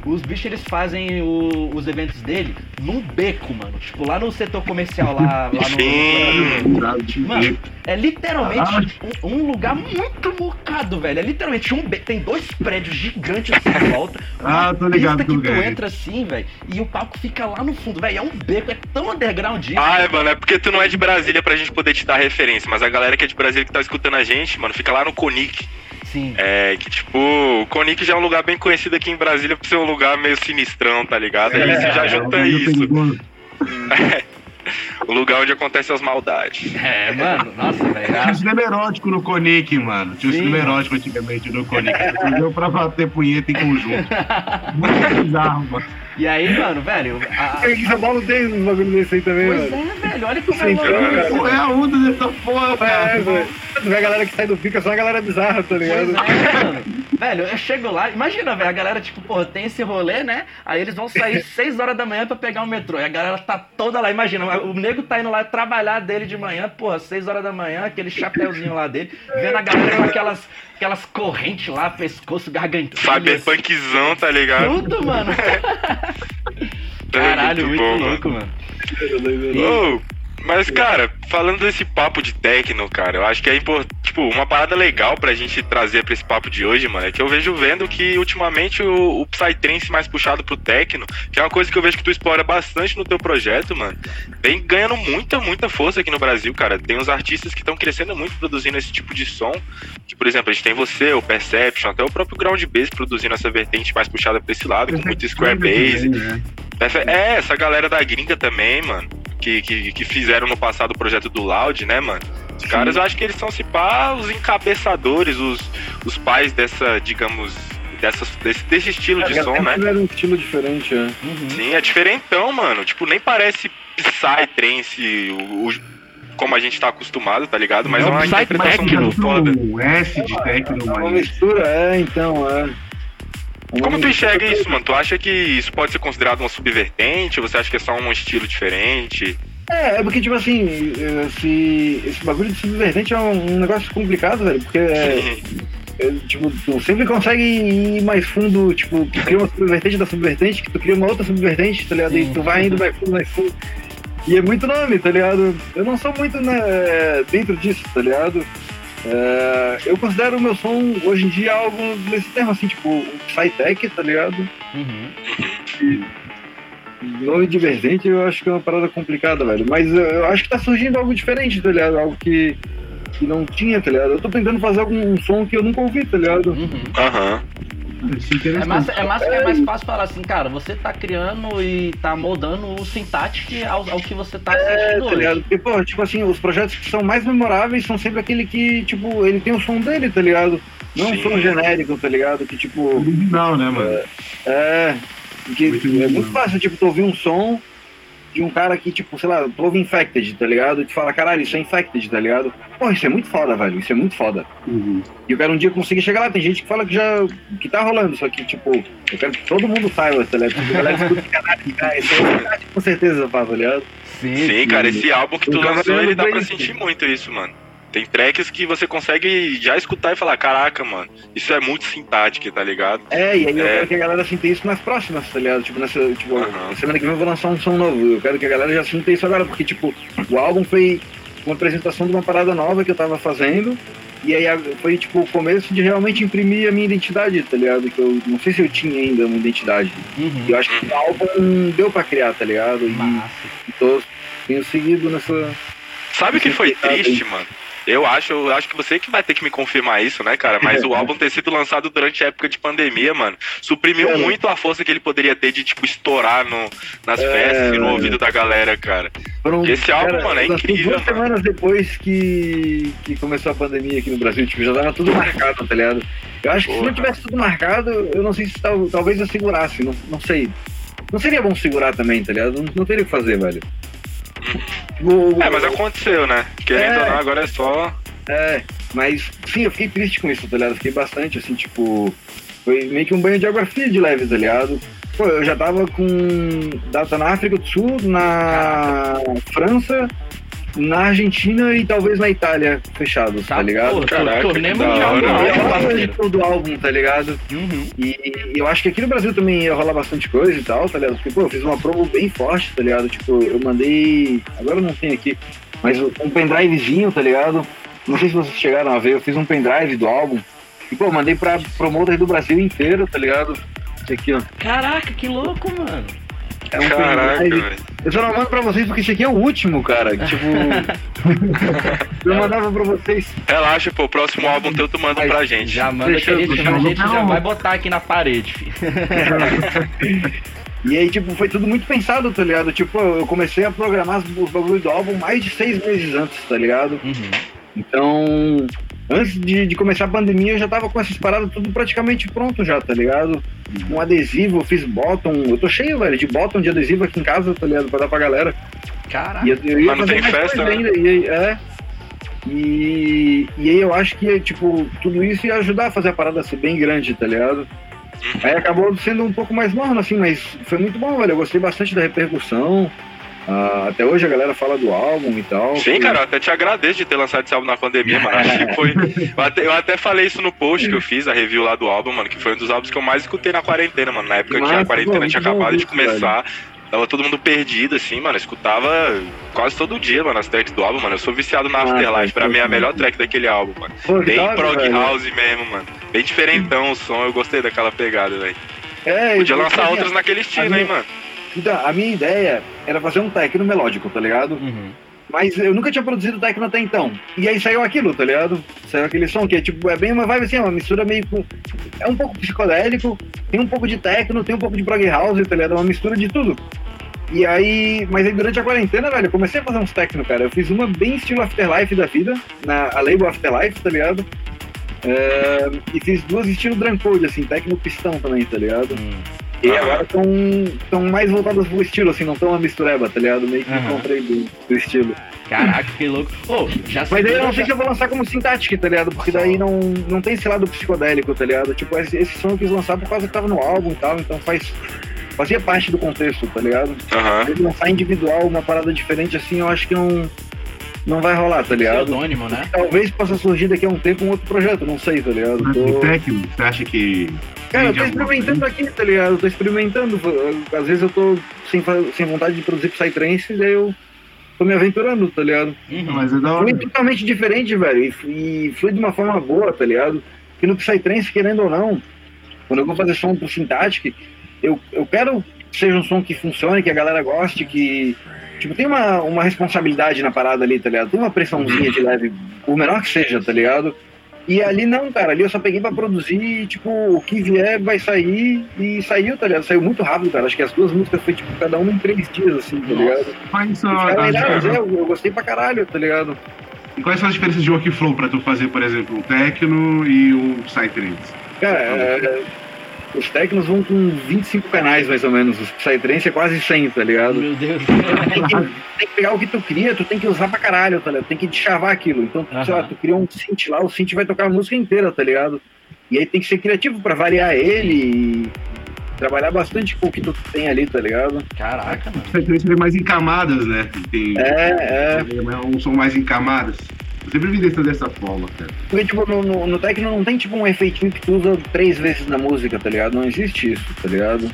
Speaker 2: os bichos eles fazem o- os eventos dele num beco, mano. Tipo, lá no setor comercial, lá, lá no.
Speaker 4: Sim.
Speaker 2: Mano, é literalmente um, um lugar muito mocado, velho. É literalmente um beco. Tem dois prédios gigantes assim em volta.
Speaker 3: Ah, tô ligado que
Speaker 2: tu entra assim, velho. E o palco fica lá no fundo, velho. É um beco, é tão underground isso.
Speaker 4: Ah, é, mano, é porque tu não é de Brasília pra gente poder te dar referência, mas a galera que é de Brasília que tá escutando a gente, mano, fica lá no Conic.
Speaker 2: Sim.
Speaker 4: É, que tipo, o Conic já é um lugar bem conhecido aqui em Brasília por ser um lugar meio sinistrão, tá ligado? Aí você já junta
Speaker 3: é,
Speaker 4: isso.
Speaker 3: perigoso.
Speaker 4: O lugar onde acontecem as maldades.
Speaker 2: É, mano, nossa.
Speaker 3: Tinha um cinema erótico no Conic, mano. Tinha um
Speaker 2: Sim,
Speaker 3: cinema
Speaker 2: mano.
Speaker 3: erótico antigamente no Conic. Deu pra bater punheta em conjunto. Muito bizarro, mano.
Speaker 2: E aí, mano, velho. a-
Speaker 5: em São Paulo tem uns bagulho desse aí também,
Speaker 2: Pois
Speaker 5: velho.
Speaker 2: é, velho. Olha como é
Speaker 5: Sim.
Speaker 3: Qual é a onda dessa porra,
Speaker 5: É,
Speaker 3: cara?
Speaker 5: velho. Vê a galera que sai do pica, só a galera bizarra, tá
Speaker 2: Pois
Speaker 5: ligado?
Speaker 2: é, mano. Velho, eu chego lá, imagina, velho, a galera, tipo, porra, tem esse rolê, né? Aí eles vão sair 6 horas da manhã pra pegar o metrô. E a galera tá toda lá, imagina, o nego tá indo lá trabalhar dele de manhã, porra, 6 horas da manhã, aquele chapéuzinho lá dele, vendo a galera com aquelas, aquelas correntes lá, pescoço, gargantilha.
Speaker 4: Cyberpunkzão, tá ligado?
Speaker 2: Tudo, mano.
Speaker 4: É
Speaker 2: Caralho, muito,
Speaker 4: bom,
Speaker 2: louco, mano.
Speaker 4: Ô, mas, cara, falando desse papo de techno, cara, eu acho que é importante. Tipo, uma parada legal pra gente trazer pra esse papo de hoje, mano, é que eu vejo vendo que ultimamente o, o Psytrance mais puxado pro techno, que é uma coisa que eu vejo que tu explora bastante no teu projeto, mano, vem ganhando muita, muita força aqui no Brasil, cara. Tem uns artistas que estão crescendo muito produzindo esse tipo de som. Que, por exemplo, a gente tem você, o Perception, até o próprio Ground Bass produzindo essa vertente mais puxada pra esse lado, com muito Square Bass.
Speaker 3: né?
Speaker 4: É, essa galera da gringa também, mano. Que, que, que fizeram no passado o projeto do Loud, né, mano? Os caras, eu acho que eles são, se pá, os encabeçadores, os, os pais dessa, digamos, dessas, desse, desse estilo de som, né?
Speaker 5: Era um estilo diferente, é.
Speaker 2: Uhum.
Speaker 4: Sim, é diferentão, mano. Tipo, nem parece Psytrance, o, o- como a gente tá acostumado, tá ligado? Mas é uma interpretação
Speaker 2: techno,
Speaker 4: muito foda.
Speaker 3: O S de techno,
Speaker 5: É uma mistura, é, então, é.
Speaker 4: Como tu enxerga isso, mano? Tu acha que isso pode ser considerado uma subvertente? Ou você acha que é só um estilo diferente?
Speaker 5: É, é porque, tipo assim, esse, esse bagulho de subvertente é um, um negócio complicado, velho, porque, é, é, tipo, tu sempre consegue ir mais fundo, tipo, tu cria uma subvertente da subvertente, que tu cria uma outra subvertente, tá ligado? E tu vai indo mais fundo, mais fundo. E é muito nome, tá ligado? Eu não sou muito né, dentro disso, tá ligado? É, eu considero o meu som hoje em dia algo nesse termo, assim, tipo, um Psytech, tá ligado?
Speaker 2: Uhum.
Speaker 5: Nome de vertente eu acho que é uma parada complicada, velho. Mas eu, acho que tá surgindo algo diferente, tá ligado? Algo que, que não tinha, tá ligado? Eu tô tentando fazer algum som que eu nunca ouvi, tá ligado?
Speaker 2: Uhum.
Speaker 4: Aham.
Speaker 3: Isso é
Speaker 2: É massa, é massa que é mais fácil falar assim, cara, você tá criando e tá moldando o Syntactic ao, ao que você tá
Speaker 5: É,
Speaker 2: assistindo
Speaker 5: tá
Speaker 2: hoje.
Speaker 5: ligado? Porque, pô, tipo assim, os projetos que são mais memoráveis são sempre aquele que, tipo, ele tem o som dele, tá ligado? Não um
Speaker 4: Sim.
Speaker 5: som genérico, tá ligado? Que tipo.
Speaker 3: Original, né, mano?
Speaker 5: É. Que
Speaker 3: Muito
Speaker 5: é muito fácil, tipo, tu ouvir um som de um cara que, tipo, sei lá, tu ouve Infected, tá ligado? E tu fala, caralho, isso é Infected, tá ligado? Pô, isso é muito foda, velho. Isso é muito foda.
Speaker 3: Uhum.
Speaker 5: E eu quero um dia conseguir chegar lá. Tem gente que fala que já. que tá rolando, só que, tipo, eu quero que todo mundo saiba, tá ligado? Porque a galera escuta caralho, cara, isso é verdade, com certeza, pá, tá ligado?
Speaker 2: Sim,
Speaker 4: Sim, cara, esse álbum que tu lançou, ele dá pra sentir muito isso, mano. Tem tracks que você consegue já escutar e falar, caraca, mano, isso é muito sintático, tá ligado?
Speaker 5: É, e aí eu
Speaker 4: É.
Speaker 5: quero que a galera sinta isso nas próximas, tá ligado? Tipo, nessa. Tipo,
Speaker 4: Aham.
Speaker 5: semana que vem eu vou lançar um som novo. Eu quero que a galera já sinta isso agora, porque, tipo, o álbum foi uma apresentação de uma parada nova que eu tava fazendo. E aí foi, tipo, o começo de realmente imprimir a minha identidade, tá ligado? Que eu não sei se eu tinha ainda uma identidade.
Speaker 2: Uhum.
Speaker 5: E eu acho que o álbum deu pra criar, tá ligado? E,
Speaker 2: Massa.
Speaker 5: tô, tenho seguido nessa.
Speaker 4: Sabe o que foi triste, mano? Eu acho, eu acho que você que vai ter que me confirmar isso, né, cara? Mas o álbum ter sido lançado durante a época de pandemia, mano, suprimiu
Speaker 5: É,
Speaker 4: muito a força que ele poderia ter de, tipo, estourar no, nas
Speaker 5: É,
Speaker 4: festas e no ouvido da galera, cara.
Speaker 5: Foram,
Speaker 4: Esse álbum, mano, é incrível,
Speaker 5: Duas
Speaker 4: mano.
Speaker 5: semanas depois que, que começou a pandemia aqui no Brasil, tipo, já tava tudo marcado, tá ligado? Eu acho que se
Speaker 4: Porra.
Speaker 5: não tivesse tudo marcado, eu não sei se tal, talvez eu segurasse, não, não sei. Não seria bom segurar também, tá ligado? Não, não teria o que fazer, velho. O-
Speaker 4: É, mas aconteceu, né? Querendo
Speaker 5: É.
Speaker 4: ou não, agora é só.
Speaker 5: É, mas sim, eu fiquei triste com isso, tá ligado? Fiquei bastante, assim, tipo. Foi meio que um banho de água fria de leve, tá ligado? Pô, eu já tava com data na África do Sul, na França, na Argentina e talvez na Itália fechados, tá, ligado?
Speaker 2: Pô,
Speaker 4: Caraca,
Speaker 2: turnê mundial
Speaker 4: hora,
Speaker 2: do
Speaker 5: ia
Speaker 2: álbum,
Speaker 5: rolar de
Speaker 2: parceiro.
Speaker 5: todo o álbum, tá ligado?
Speaker 2: Uhum.
Speaker 5: E eu acho que aqui no Brasil também ia rolar bastante coisa e tal, tá ligado? Porque, pô, eu fiz uma promo bem forte, tá ligado? Tipo, eu mandei. Agora eu não tenho aqui, mas um pendrivezinho, tá ligado? Não sei se vocês chegaram a ver, eu fiz um pendrive do álbum. E, pô, mandei pra promoters do Brasil inteiro, tá ligado? Esse aqui, ó.
Speaker 2: Caraca, que louco, mano.
Speaker 5: É um
Speaker 4: Caraca, velho.
Speaker 5: Eu só não mando pra vocês porque esse aqui é o último, cara. Tipo. eu mandava pra vocês.
Speaker 4: Relaxa, pô, o próximo álbum teu tu manda pra gente.
Speaker 2: Já manda
Speaker 5: Deixa
Speaker 2: que a gente, a gente já vai botar aqui na parede, filho.
Speaker 5: E aí, tipo, foi tudo muito pensado, tá ligado? Tipo, eu comecei a programar os os bagulhos do álbum mais de seis meses antes, tá ligado?
Speaker 2: Uhum.
Speaker 5: Então, antes de, de começar a pandemia, eu já tava com essas paradas tudo praticamente pronto já, tá ligado? Um adesivo, eu fiz bottom, eu tô cheio, velho, de bottom de adesivo aqui em casa, tá ligado? Pra dar pra galera.
Speaker 2: Caraca.
Speaker 5: E eu, eu ia
Speaker 4: Mas não
Speaker 5: fazer
Speaker 4: tem festa, né?
Speaker 5: ainda, e aí, é. E, e aí eu acho que, tipo, tudo isso ia ajudar a fazer a parada ser bem grande, tá ligado? Aí acabou sendo um pouco mais morno, assim, mas foi muito bom, velho. Eu gostei bastante da repercussão. Ah, até hoje a galera fala do álbum e tal.
Speaker 4: Sim, cara, eu até te agradeço de ter lançado esse álbum na pandemia, mano. Acho que foi. Eu até, eu até falei isso no post que eu fiz, a review lá do álbum, mano, que foi um dos álbuns que eu mais escutei na quarentena, mano. Na época que a quarentena
Speaker 5: pô,
Speaker 4: tinha acabado de começar. Tava todo mundo perdido, assim, mano. Eu escutava quase todo dia, mano, as tracks do álbum, mano. Eu sou viciado na
Speaker 5: Massa,
Speaker 4: Afterlife. Pra mim é a
Speaker 5: pô,
Speaker 4: melhor
Speaker 5: massa.
Speaker 4: track daquele álbum, mano.
Speaker 5: Pô, que
Speaker 4: Bem
Speaker 5: hora,
Speaker 4: prog
Speaker 5: velho.
Speaker 4: house mesmo, mano. Bem diferentão o som. Eu gostei daquela pegada, velho.
Speaker 5: É,
Speaker 4: Podia lançar outras naquele estilo,
Speaker 5: minha-
Speaker 4: hein, mano.
Speaker 5: Então, a minha ideia era fazer um techno melódico, tá ligado?
Speaker 2: Uhum.
Speaker 5: Mas eu nunca tinha produzido techno até então. E aí saiu aquilo, tá ligado? Saiu aquele som que é tipo, é bem uma vibe assim, é uma mistura meio com. É um pouco psicodélico, tem um pouco de techno, tem um pouco de prog house, tá ligado? É uma mistura de tudo. E aí, mas aí durante a quarentena, velho, eu comecei a fazer uns techno, cara. Eu fiz uma bem estilo Afterlife da vida, na a label Afterlife, tá ligado? É, e fiz duas estilo Drancode, assim, techno pistão também, tá ligado?
Speaker 2: Hum.
Speaker 5: E
Speaker 4: Aham.
Speaker 5: agora estão mais voltadas pro estilo, assim, não tão uma mistureba, tá ligado? Meio que
Speaker 2: Aham.
Speaker 5: encontrei do, do estilo.
Speaker 2: Caraca, que louco. Ô, já
Speaker 5: Mas aí eu não
Speaker 2: já-
Speaker 5: sei se eu vou lançar como Syntactic, tá ligado? Porque daí não, não tem esse lado psicodélico, tá ligado? Tipo, esse, esse som eu quis lançar por causa que tava no álbum e tal, então faz. Fazia parte do contexto, tá ligado?
Speaker 4: Aham.
Speaker 5: Mas lançar individual, uma parada diferente assim, eu acho que não. Não vai rolar, tá ligado?
Speaker 2: Pseudônimo, né?
Speaker 5: Talvez possa surgir daqui a um tempo um outro projeto, não sei, tá ligado?
Speaker 3: Mas
Speaker 5: Tô-
Speaker 3: o técnico, você acha que.
Speaker 5: Cara, eu tô experimentando aqui, tá ligado? Eu tô experimentando. Às vezes eu tô sem, sem vontade de produzir Psytrance, e aí eu tô me aventurando, tá ligado?
Speaker 2: Uhum.
Speaker 3: Mas é da hora.
Speaker 5: Flui totalmente diferente, velho. E, e flui de uma forma boa, tá ligado? Que no Psytrance, querendo ou não, quando eu vou fazer som pro Syntactic, eu, eu quero que seja um som que funcione, que a galera goste, que. Tipo, tem uma, uma responsabilidade na parada ali, tá ligado? Tem uma pressãozinha de leve, por menor que seja, tá ligado? E ali não, cara, ali eu só peguei pra produzir e, tipo, o que vier vai sair e saiu, tá ligado? Saiu muito rápido, cara. Acho que as duas músicas foi, tipo, cada uma em três dias, assim, tá ligado?
Speaker 3: Mas que-
Speaker 5: é, eu, eu gostei pra caralho, tá ligado?
Speaker 3: E quais são as diferenças de workflow pra tu fazer, por exemplo, o techno e o psytrance?
Speaker 5: Cara, é, os técnicos vão com 25 canais, mais ou menos. Os Psytrance é quase 100, tá ligado?
Speaker 2: Meu Deus.
Speaker 5: Tem que, tem que pegar o que tu cria, tu tem que usar pra caralho, tá ligado? Tem que chavar aquilo. Então, sei lá, tu cria um synth lá, o synth vai tocar a música inteira, tá ligado? E aí tem que ser criativo pra variar ele e trabalhar bastante com o que tu tem ali, tá ligado?
Speaker 2: Caraca, mano.
Speaker 3: O psytrance ele é mais em camadas, né? Tem,
Speaker 5: É, é.
Speaker 3: é um som mais em camadas. Eu sempre vi dessa, dessa forma, cara.
Speaker 5: Porque, tipo, no, no, no techno não tem, tipo, um efeitinho que tu usa três vezes na música, tá ligado? Não existe isso, tá ligado?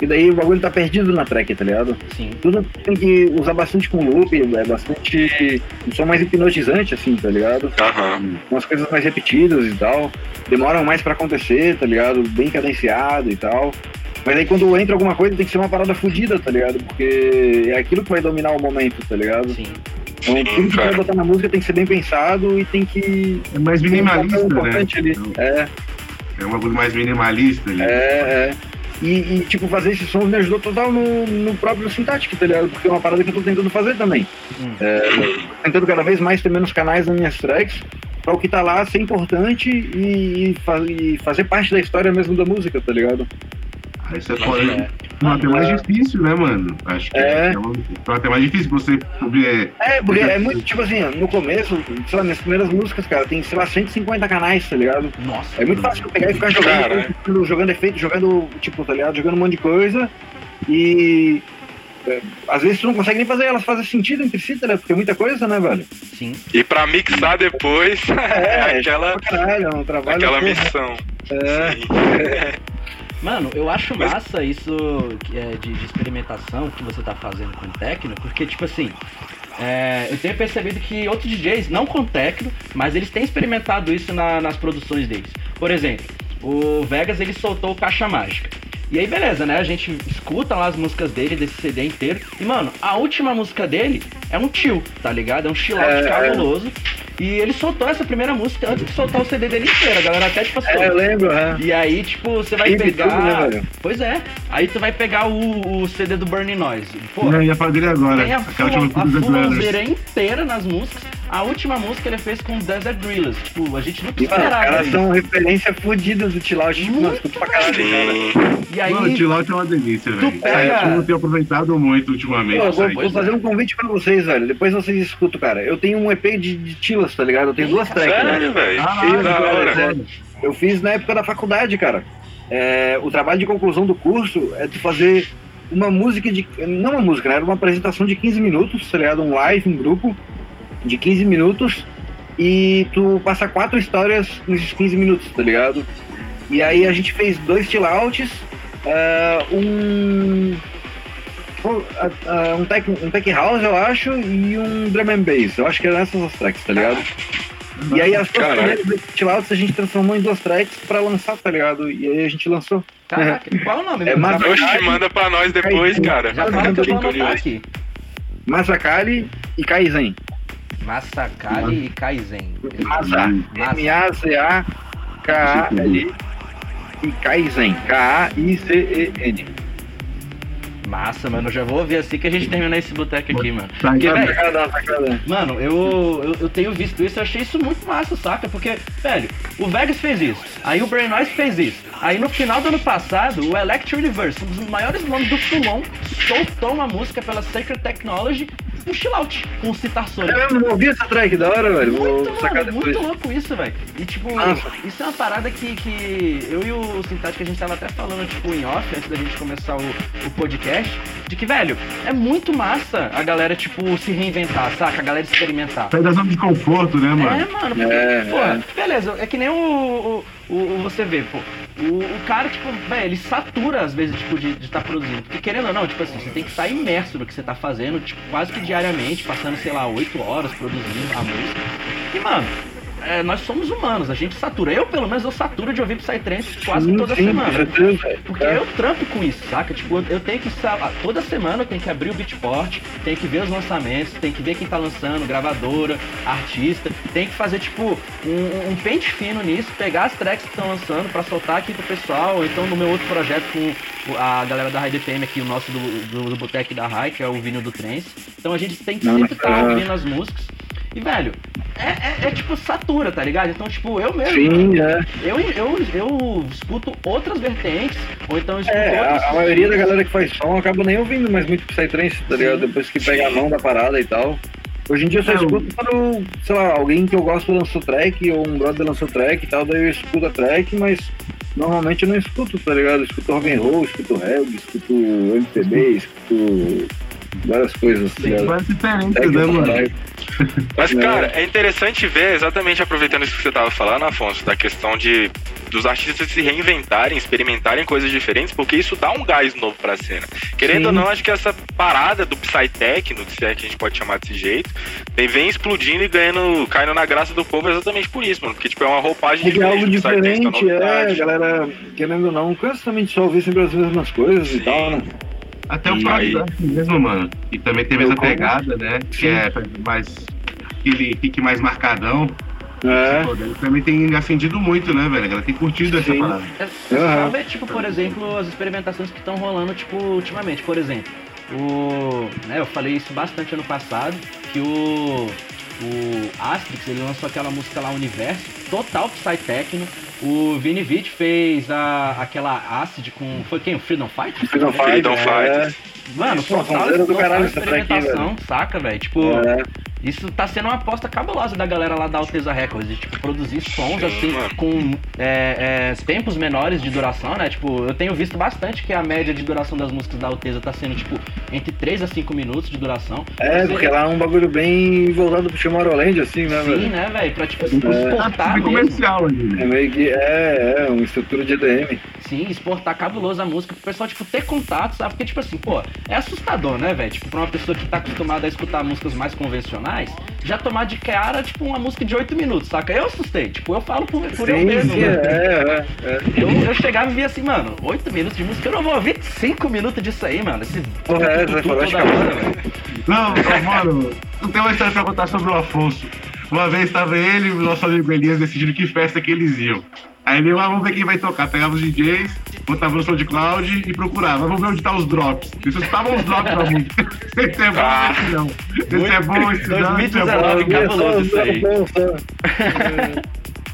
Speaker 5: E daí o bagulho tá perdido na track, tá ligado?
Speaker 2: Sim.
Speaker 5: Tudo tem que usar bastante com loop, é bastante. um som mais hipnotizante, assim, tá ligado?
Speaker 4: Aham.
Speaker 5: Umas coisas mais repetidas e tal. Demoram mais pra acontecer, tá ligado? Bem cadenciado e tal. Mas aí quando entra alguma coisa tem que ser uma parada fodida, tá ligado? Porque é aquilo que vai dominar o momento, tá ligado?
Speaker 2: Sim.
Speaker 5: Tudo que vai botar na música tem que ser bem pensado e tem que.
Speaker 3: É mais
Speaker 5: um
Speaker 3: minimalista,
Speaker 5: papel
Speaker 3: né?
Speaker 5: ali. É,
Speaker 3: É um bagulho mais minimalista ali.
Speaker 5: é, é. E, e, tipo, fazer esses sons me ajudou total no, no próprio Syntactic, tá ligado? Porque é uma parada que eu tô tentando fazer também.
Speaker 2: Hum.
Speaker 5: É, tentando cada vez mais ter menos canais nas minhas tracks, pra o que tá lá ser importante e, e fa- e fazer parte da história mesmo da música, tá ligado?
Speaker 3: Isso é foda.
Speaker 2: É.
Speaker 3: Não, até mais difícil, né, mano? Acho que
Speaker 5: É.
Speaker 3: é, uma- até mais difícil você subir.
Speaker 5: É, porque é muito, tipo assim, no começo, sei lá, nas primeiras músicas, cara, tem, sei lá, 150 canais, tá ligado?
Speaker 2: Nossa.
Speaker 5: É muito fácil eu pegar e ficar jogando,
Speaker 4: Cara.
Speaker 5: jogando, jogando efeito, jogando, tipo, tá ligado? Jogando um monte de coisa. E. é, às vezes tu não consegue nem fazer elas fazer sentido entre si, tá ligado? Porque é muita coisa, né, velho?
Speaker 2: Sim.
Speaker 4: E pra mixar depois, é aquela,
Speaker 5: Pra caralho, é um trabalho.
Speaker 4: aquela
Speaker 5: porra.
Speaker 4: missão.
Speaker 5: É.
Speaker 4: Sim.
Speaker 2: Mano, eu acho
Speaker 4: Mas-
Speaker 2: massa isso é, de, de experimentação que você tá fazendo com techno, porque, tipo assim, é, eu tenho percebido que outros DJs, não com techno, mas eles têm experimentado isso na- nas produções deles. Por exemplo, o Vegas ele soltou o Caixa Mágica. E aí, beleza, né? A gente escuta lá as músicas dele, desse CD inteiro. E, mano, a última música dele é um chill, tá ligado? É um chill out
Speaker 5: É, é.
Speaker 2: cabuloso. E ele soltou essa primeira música antes de soltar o CD dele inteiro. A galera até, tipo assim,
Speaker 5: É, eu lembro, é.
Speaker 2: e aí, tipo, você vai pegar.
Speaker 5: tudo, né,
Speaker 2: pois é. Aí tu vai pegar o, o CD do Burning Noise. Pô,
Speaker 3: Eu ia falar dele agora.
Speaker 2: tem a,
Speaker 3: última
Speaker 2: a
Speaker 3: Brothers.
Speaker 2: inteira nas músicas. A última música ele fez com Desert Drillers. Tipo, a gente não esperava
Speaker 5: caras
Speaker 2: isso.
Speaker 5: são referência fodida do Out. Tipo, mano, escuta pra caralho.
Speaker 2: E aí,
Speaker 3: Mano, o Out é uma delícia, velho.
Speaker 2: pega-
Speaker 3: Eu não tenho aproveitado muito ultimamente.
Speaker 5: Pô, vou, vou fazer um convite pra vocês, velho. Depois vocês escutam, cara. Eu tenho um EP de, de Chilas, tá ligado? Eu tenho duas tracks, né?
Speaker 4: Sério, velho?
Speaker 3: Ah,
Speaker 5: é. Eu fiz na época da faculdade, cara. É, o trabalho de conclusão do curso é tu fazer uma música de. Não uma música, né? Era uma apresentação de 15 minutos, tá ligado? Um live, um grupo de 15 minutos. E tu passa quatro histórias nesses 15 minutos, tá ligado? E aí a gente fez dois chill outs, é, um. ah, ah, Um tech, um tech house, eu acho, e um drum and bass. Eu acho que eram essas as tracks, tá ligado? E aí as duas primeiras chill-outs a gente transformou em duas tracks pra lançar, tá ligado? E aí a gente lançou.
Speaker 2: Caraca, qual o nome?
Speaker 5: É
Speaker 4: Oxe, manda pra nós depois, cara.
Speaker 2: Já fala que eu
Speaker 4: curioso.
Speaker 2: aqui.
Speaker 5: Masakali e Kaizen.
Speaker 2: Masakali e Kaizen.
Speaker 5: Masa. M-A-Z-A-K-A-L e Kaizen. K-A-I-Z-E-N.
Speaker 2: Massa, mano. Eu já vou ouvir assim que a gente terminar esse boteco aqui, mano.
Speaker 3: Tá,
Speaker 2: Porque,
Speaker 3: tá,
Speaker 2: velho,
Speaker 5: sacada.
Speaker 2: Mano, eu, eu, eu tenho visto isso, eu achei isso muito massa, saca? Porque, velho, o Vegas fez isso, aí o Brain Noise fez isso. Aí no final do ano passado, o Electro Universe, um dos maiores nomes do Fulon, soltou uma música pela Sacred Technology, um chill out, com.
Speaker 5: É mesmo, não ouvi essa track, da hora, velho. Vou
Speaker 2: Muito,
Speaker 5: sacar
Speaker 2: mano, muito louco isso, velho. E tipo,
Speaker 5: Nossa.
Speaker 2: isso é uma parada que, que eu e o Sintático a gente tava até falando, tipo, em off, antes da gente começar o, o podcast, de que, velho, é muito massa a galera, tipo, se reinventar, saca? A galera experimentar.
Speaker 3: Sai da zona de conforto, né,
Speaker 2: É,
Speaker 3: mano?
Speaker 2: mano, porque,
Speaker 5: É,
Speaker 2: pô,
Speaker 5: é.
Speaker 2: beleza, é que nem o, o, o- o- você vê, pô, o, o cara, tipo, velho, ele satura às vezes, tipo, de estar produzindo, porque querendo ou não, tipo assim, você tem que estar imerso no que você tá fazendo, tipo, quase que diariamente, passando, sei lá, oito horas produzindo a música, e, mano, é, nós somos humanos, a gente satura, eu, pelo menos, eu saturo de ouvir Psytrance quase
Speaker 5: Sim,
Speaker 2: toda
Speaker 5: sim,
Speaker 2: semana,
Speaker 5: velho.
Speaker 2: porque
Speaker 5: É.
Speaker 2: eu trampo com isso, saca? Tipo, eu- eu tenho que sa- toda semana eu tenho que abrir o Beatport, tenho que ver os lançamentos, tenho que ver quem tá lançando, gravadora, artista, tem que fazer tipo um, um pente fino nisso, pegar as tracks que estão lançando pra soltar aqui pro pessoal, ou então no meu outro projeto com a galera da High DPM aqui, o nosso do, do, do Boteco da High, que é o vinil do Trance. Então a gente tem que sempre estar
Speaker 5: é.
Speaker 2: ouvindo as músicas. E, velho, é, é, é, tipo satura, tá ligado? Então, tipo, eu mesmo.
Speaker 5: Sim, é.
Speaker 2: Eu, eu, eu escuto outras vertentes, ou então eu escuto
Speaker 5: É,
Speaker 2: outros.
Speaker 5: a, a maioria da galera que faz som acaba nem ouvindo mais muito Psytrance, tá ligado? Depois que pega a mão da parada e tal. Hoje em dia eu só escuto quando, sei lá, alguém que eu gosto lançou track, ou um brother lançou track e tal, daí eu escuto a track, mas normalmente eu não escuto, tá ligado? Eu escuto rock and roll, escuto reggae, escuto MPB, escuto várias coisas, tá ligado?
Speaker 3: Várias diferentes, né, mano?
Speaker 4: Mas,
Speaker 5: É.
Speaker 4: cara, é interessante ver, exatamente aproveitando isso que você tava falando, Afonso, da questão de dos artistas se reinventarem, experimentarem coisas diferentes, porque isso dá um gás novo pra cena. Querendo
Speaker 5: Sim.
Speaker 4: ou não, acho que essa parada do Psytechno, se é que a gente pode chamar desse jeito, vem, explodindo e ganhando, caindo na graça do povo exatamente por isso, mano. Porque, tipo, é uma roupagem
Speaker 5: é algo
Speaker 4: do Psytechno,
Speaker 5: diferente, é, galera, querendo ou não, de só ouvir sempre as mesmas coisas
Speaker 4: Sim.
Speaker 5: e tal, né?
Speaker 3: Até o próprio mesmo, mano. E também teve essa pegada, né? Que
Speaker 5: Sim.
Speaker 3: é mais. Que ele fique mais marcadão.
Speaker 5: É,
Speaker 3: Pô, daí também tem acendido muito, né, velho? Ela tem curtido essa
Speaker 5: Sim.
Speaker 3: parada.
Speaker 2: É, é só ver, tipo, por exemplo, as experimentações que estão rolando, tipo, ultimamente. Por exemplo, o. Né, eu falei isso bastante ano passado, que o. O Asterix, ele lançou aquela música lá, Universo, total Psytechno. O Vini Vitt fez a, aquela Acid com. Foi quem? O Freedom Fight?
Speaker 5: Freedom Fight,
Speaker 4: Freedom
Speaker 5: é,
Speaker 4: Fight.
Speaker 2: Mano, total, total
Speaker 5: track,
Speaker 2: experimentação, saca, velho? Tipo,
Speaker 5: é.
Speaker 2: Isso tá sendo uma aposta cabulosa da galera lá da Alteza Records, de tipo, produzir sons
Speaker 4: Sim,
Speaker 2: assim,
Speaker 4: mano.
Speaker 2: com é, é, tempos menores de duração, né? Tipo, eu tenho visto bastante que a média de duração das músicas da Alteza tá sendo, tipo, entre 3 a 5 minutos de duração.
Speaker 5: É, porque lá é um bagulho bem voltado pro Tomorrowland, assim, né,
Speaker 2: Sim,
Speaker 5: velho?
Speaker 2: né, velho? Pra, tipo,
Speaker 5: É.
Speaker 2: exportar mesmo.
Speaker 3: comercial né?
Speaker 5: É meio que. É, é, uma estrutura de EDM.
Speaker 2: Sim, exportar cabuloso a música pro pessoal, tipo, ter contato, sabe? Porque, tipo assim, pô, é assustador, né, velho? Tipo, pra uma pessoa que tá acostumada a escutar músicas mais convencionais, já tomar de cara, tipo, uma música de 8 minutos, saca? Eu assustei, tipo, eu falo por, por eu
Speaker 5: Sim,
Speaker 2: mesmo,
Speaker 5: sim,
Speaker 2: mano.
Speaker 5: é, é, é.
Speaker 2: Eu, eu chegava e via assim, mano, 8 minutos de música, eu não vou ouvir 5 minutos disso aí, mano. Esse
Speaker 5: Porra, é,
Speaker 2: tudo
Speaker 5: você falou,
Speaker 2: toda hora, velho.
Speaker 3: Não, mano, eu tenho uma história pra contar sobre o Afonso. Uma vez tava ele e o nosso amigo Elias decidindo que festa que eles iam. Aí ele, ah, vamos ver quem vai tocar. Pegava os DJs, botava no SoundCloud e procurava. Vamos ver onde tá os drops. Isso estavam os drops da música. Esse é bom,
Speaker 4: Ah.
Speaker 3: esse não. Esse é bom, esse não, esse é
Speaker 2: 2019,
Speaker 3: bom.
Speaker 2: cabuloso isso aí.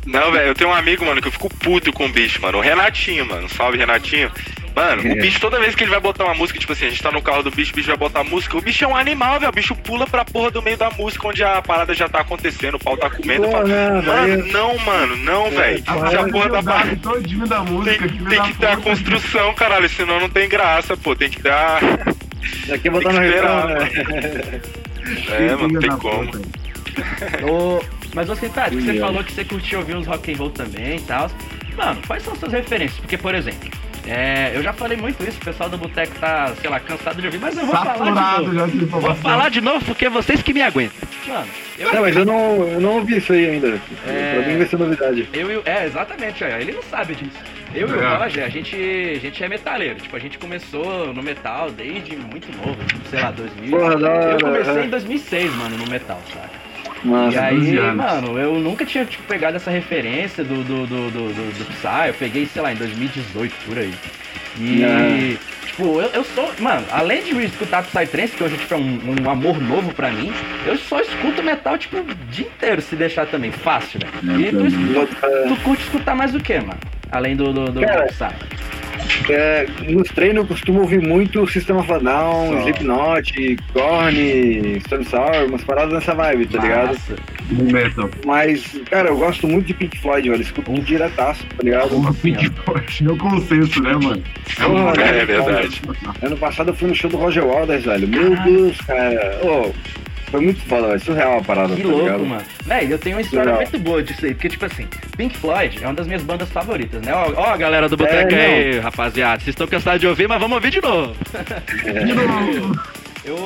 Speaker 4: Não, velho, eu tenho um amigo, mano, que eu fico puto com o bicho, mano. O Renatinho, mano. Salve, Renatinho. Mano, o
Speaker 5: É.
Speaker 4: bicho, toda vez que ele vai botar uma música, tipo assim, a gente tá no carro do bicho, o bicho vai botar música, o bicho é um animal, velho. O bicho pula pra porra do meio da música, onde a parada já tá acontecendo, o pau tá comendo. Fala,
Speaker 5: não,
Speaker 4: Mano, não, mano, não, velho.
Speaker 3: A
Speaker 4: Se a
Speaker 3: parada
Speaker 4: porra da barra
Speaker 3: da música.
Speaker 4: tem, tem que ter a
Speaker 3: puta.
Speaker 4: construção, caralho, senão não tem graça, pô. Tem que dar.
Speaker 5: Aqui botar no
Speaker 4: Tem que
Speaker 5: refrão,
Speaker 4: esperar,
Speaker 5: né?
Speaker 4: É, mano, não tem como.
Speaker 2: Ô, mas você, tá, você
Speaker 5: Sim,
Speaker 2: falou que você curtiu ouvir uns rock and roll também e tal. Mano, quais são suas referências? Porque, por exemplo, é, eu já falei muito isso, o pessoal do Boteco tá, sei lá, cansado de ouvir, mas eu vou falar de
Speaker 3: Saturado
Speaker 2: novo.
Speaker 3: já de
Speaker 2: Vou falar de novo porque vocês que me aguentam. Mano, eu,
Speaker 5: Não, mas eu não, eu não ouvi isso aí ainda.
Speaker 2: É.
Speaker 5: Pra mim vai ser novidade.
Speaker 2: eu, e o- é, exatamente, ele não sabe disso. Eu e o
Speaker 3: É.
Speaker 2: Roger, a gente, a gente é metaleiro. Tipo, a gente começou no metal desde muito novo, tipo, sei lá, 2000.
Speaker 5: Porra, da hora,
Speaker 2: eu comecei
Speaker 5: é.
Speaker 2: em 2006, mano, no metal, sabe? E
Speaker 5: Nossa,
Speaker 2: aí,
Speaker 3: 12 anos.
Speaker 2: mano, eu nunca tinha tipo, pegado essa referência do, do, do, do, do, do Psy. Eu peguei, sei lá, em 2018, por aí. E,
Speaker 5: Ah.
Speaker 2: tipo, eu, eu sou, mano, além de escutar Psytrance, que hoje tipo, é um, um amor novo pra mim, eu só escuto metal, tipo, o dia inteiro, se deixar também, fácil, velho. E tu, escu- tu curte escutar mais o que, mano? Além do, do, do
Speaker 5: Cara. É, nos treinos eu costumo ouvir muito System of a Down. Slipknot, Korn, Stone Sour, umas paradas nessa vibe, tá ligado?
Speaker 2: Massa.
Speaker 3: Metal.
Speaker 5: Mas, cara, eu gosto muito de Pink Floyd, velho. Escuto um diretaço, tá ligado?
Speaker 3: Porra, Pink Floyd, meu consenso, né, mano?
Speaker 4: É,
Speaker 5: né?
Speaker 4: verdade.
Speaker 5: Ano passado eu fui no show do Roger Waters, velho. Meu Deus, cara. Ô, foi muito foda, velho. Surreal a parada,
Speaker 2: Que
Speaker 5: tá
Speaker 2: louco,
Speaker 5: ligado?
Speaker 2: mano. Véi, eu tenho uma história
Speaker 5: Legal.
Speaker 2: muito boa disso aí, porque, tipo assim, Pink Floyd é uma das minhas bandas favoritas, né? Ó, ó a galera do
Speaker 5: É,
Speaker 2: Boteco
Speaker 5: não.
Speaker 2: aí, rapaziada. Vocês estão cansados de ouvir, mas vamos ouvir de novo. Eu,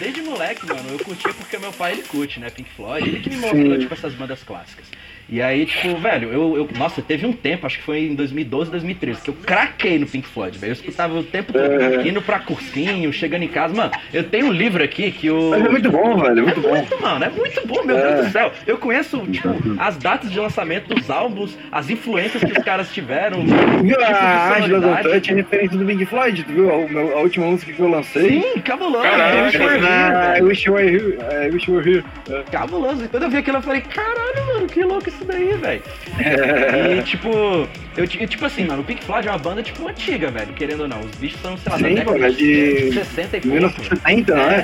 Speaker 2: desde moleque, mano, eu curtia porque meu pai, ele curte, né, Pink Floyd. Ele que me mostrou,
Speaker 5: Sim.
Speaker 2: tipo, essas bandas clássicas. E aí, tipo, velho, eu, eu- Nossa, teve um tempo, acho que foi em 2012, 2013, que eu craquei no Pink Floyd, velho. Eu escutava o tempo todo,
Speaker 5: É.
Speaker 2: indo pra cursinho, chegando em casa. Mano, eu tenho um livro aqui que o...
Speaker 5: Mas é muito bom, velho. É muito bom.
Speaker 2: muito, mano, é muito bom, meu
Speaker 5: É.
Speaker 2: Deus do céu. Eu conheço, tipo, as datas de lançamento dos álbuns, as influências que os caras tiveram.
Speaker 5: Viu
Speaker 2: tipo
Speaker 5: a. Don't Touch é referência do Pink Floyd, tu viu? A, a última música que eu lancei.
Speaker 2: Sim, cabuloso.
Speaker 5: É
Speaker 4: Caralho.
Speaker 2: É,
Speaker 5: Here. I Wish You Were Here. I Wish You Were Here. É.
Speaker 2: Cabuloso. E quando eu vi aquilo, eu falei, caralho, mano, que louco isso daí, velho. E, tipo, eu, ti- tipo assim, mano, o Pink Floyd é uma banda, tipo, antiga, velho, querendo ou não. Os bichos são, sei lá, da
Speaker 5: Sim,
Speaker 2: década
Speaker 5: pô, é de
Speaker 2: 60 e pouco.
Speaker 5: 1970, não
Speaker 2: É,
Speaker 5: é?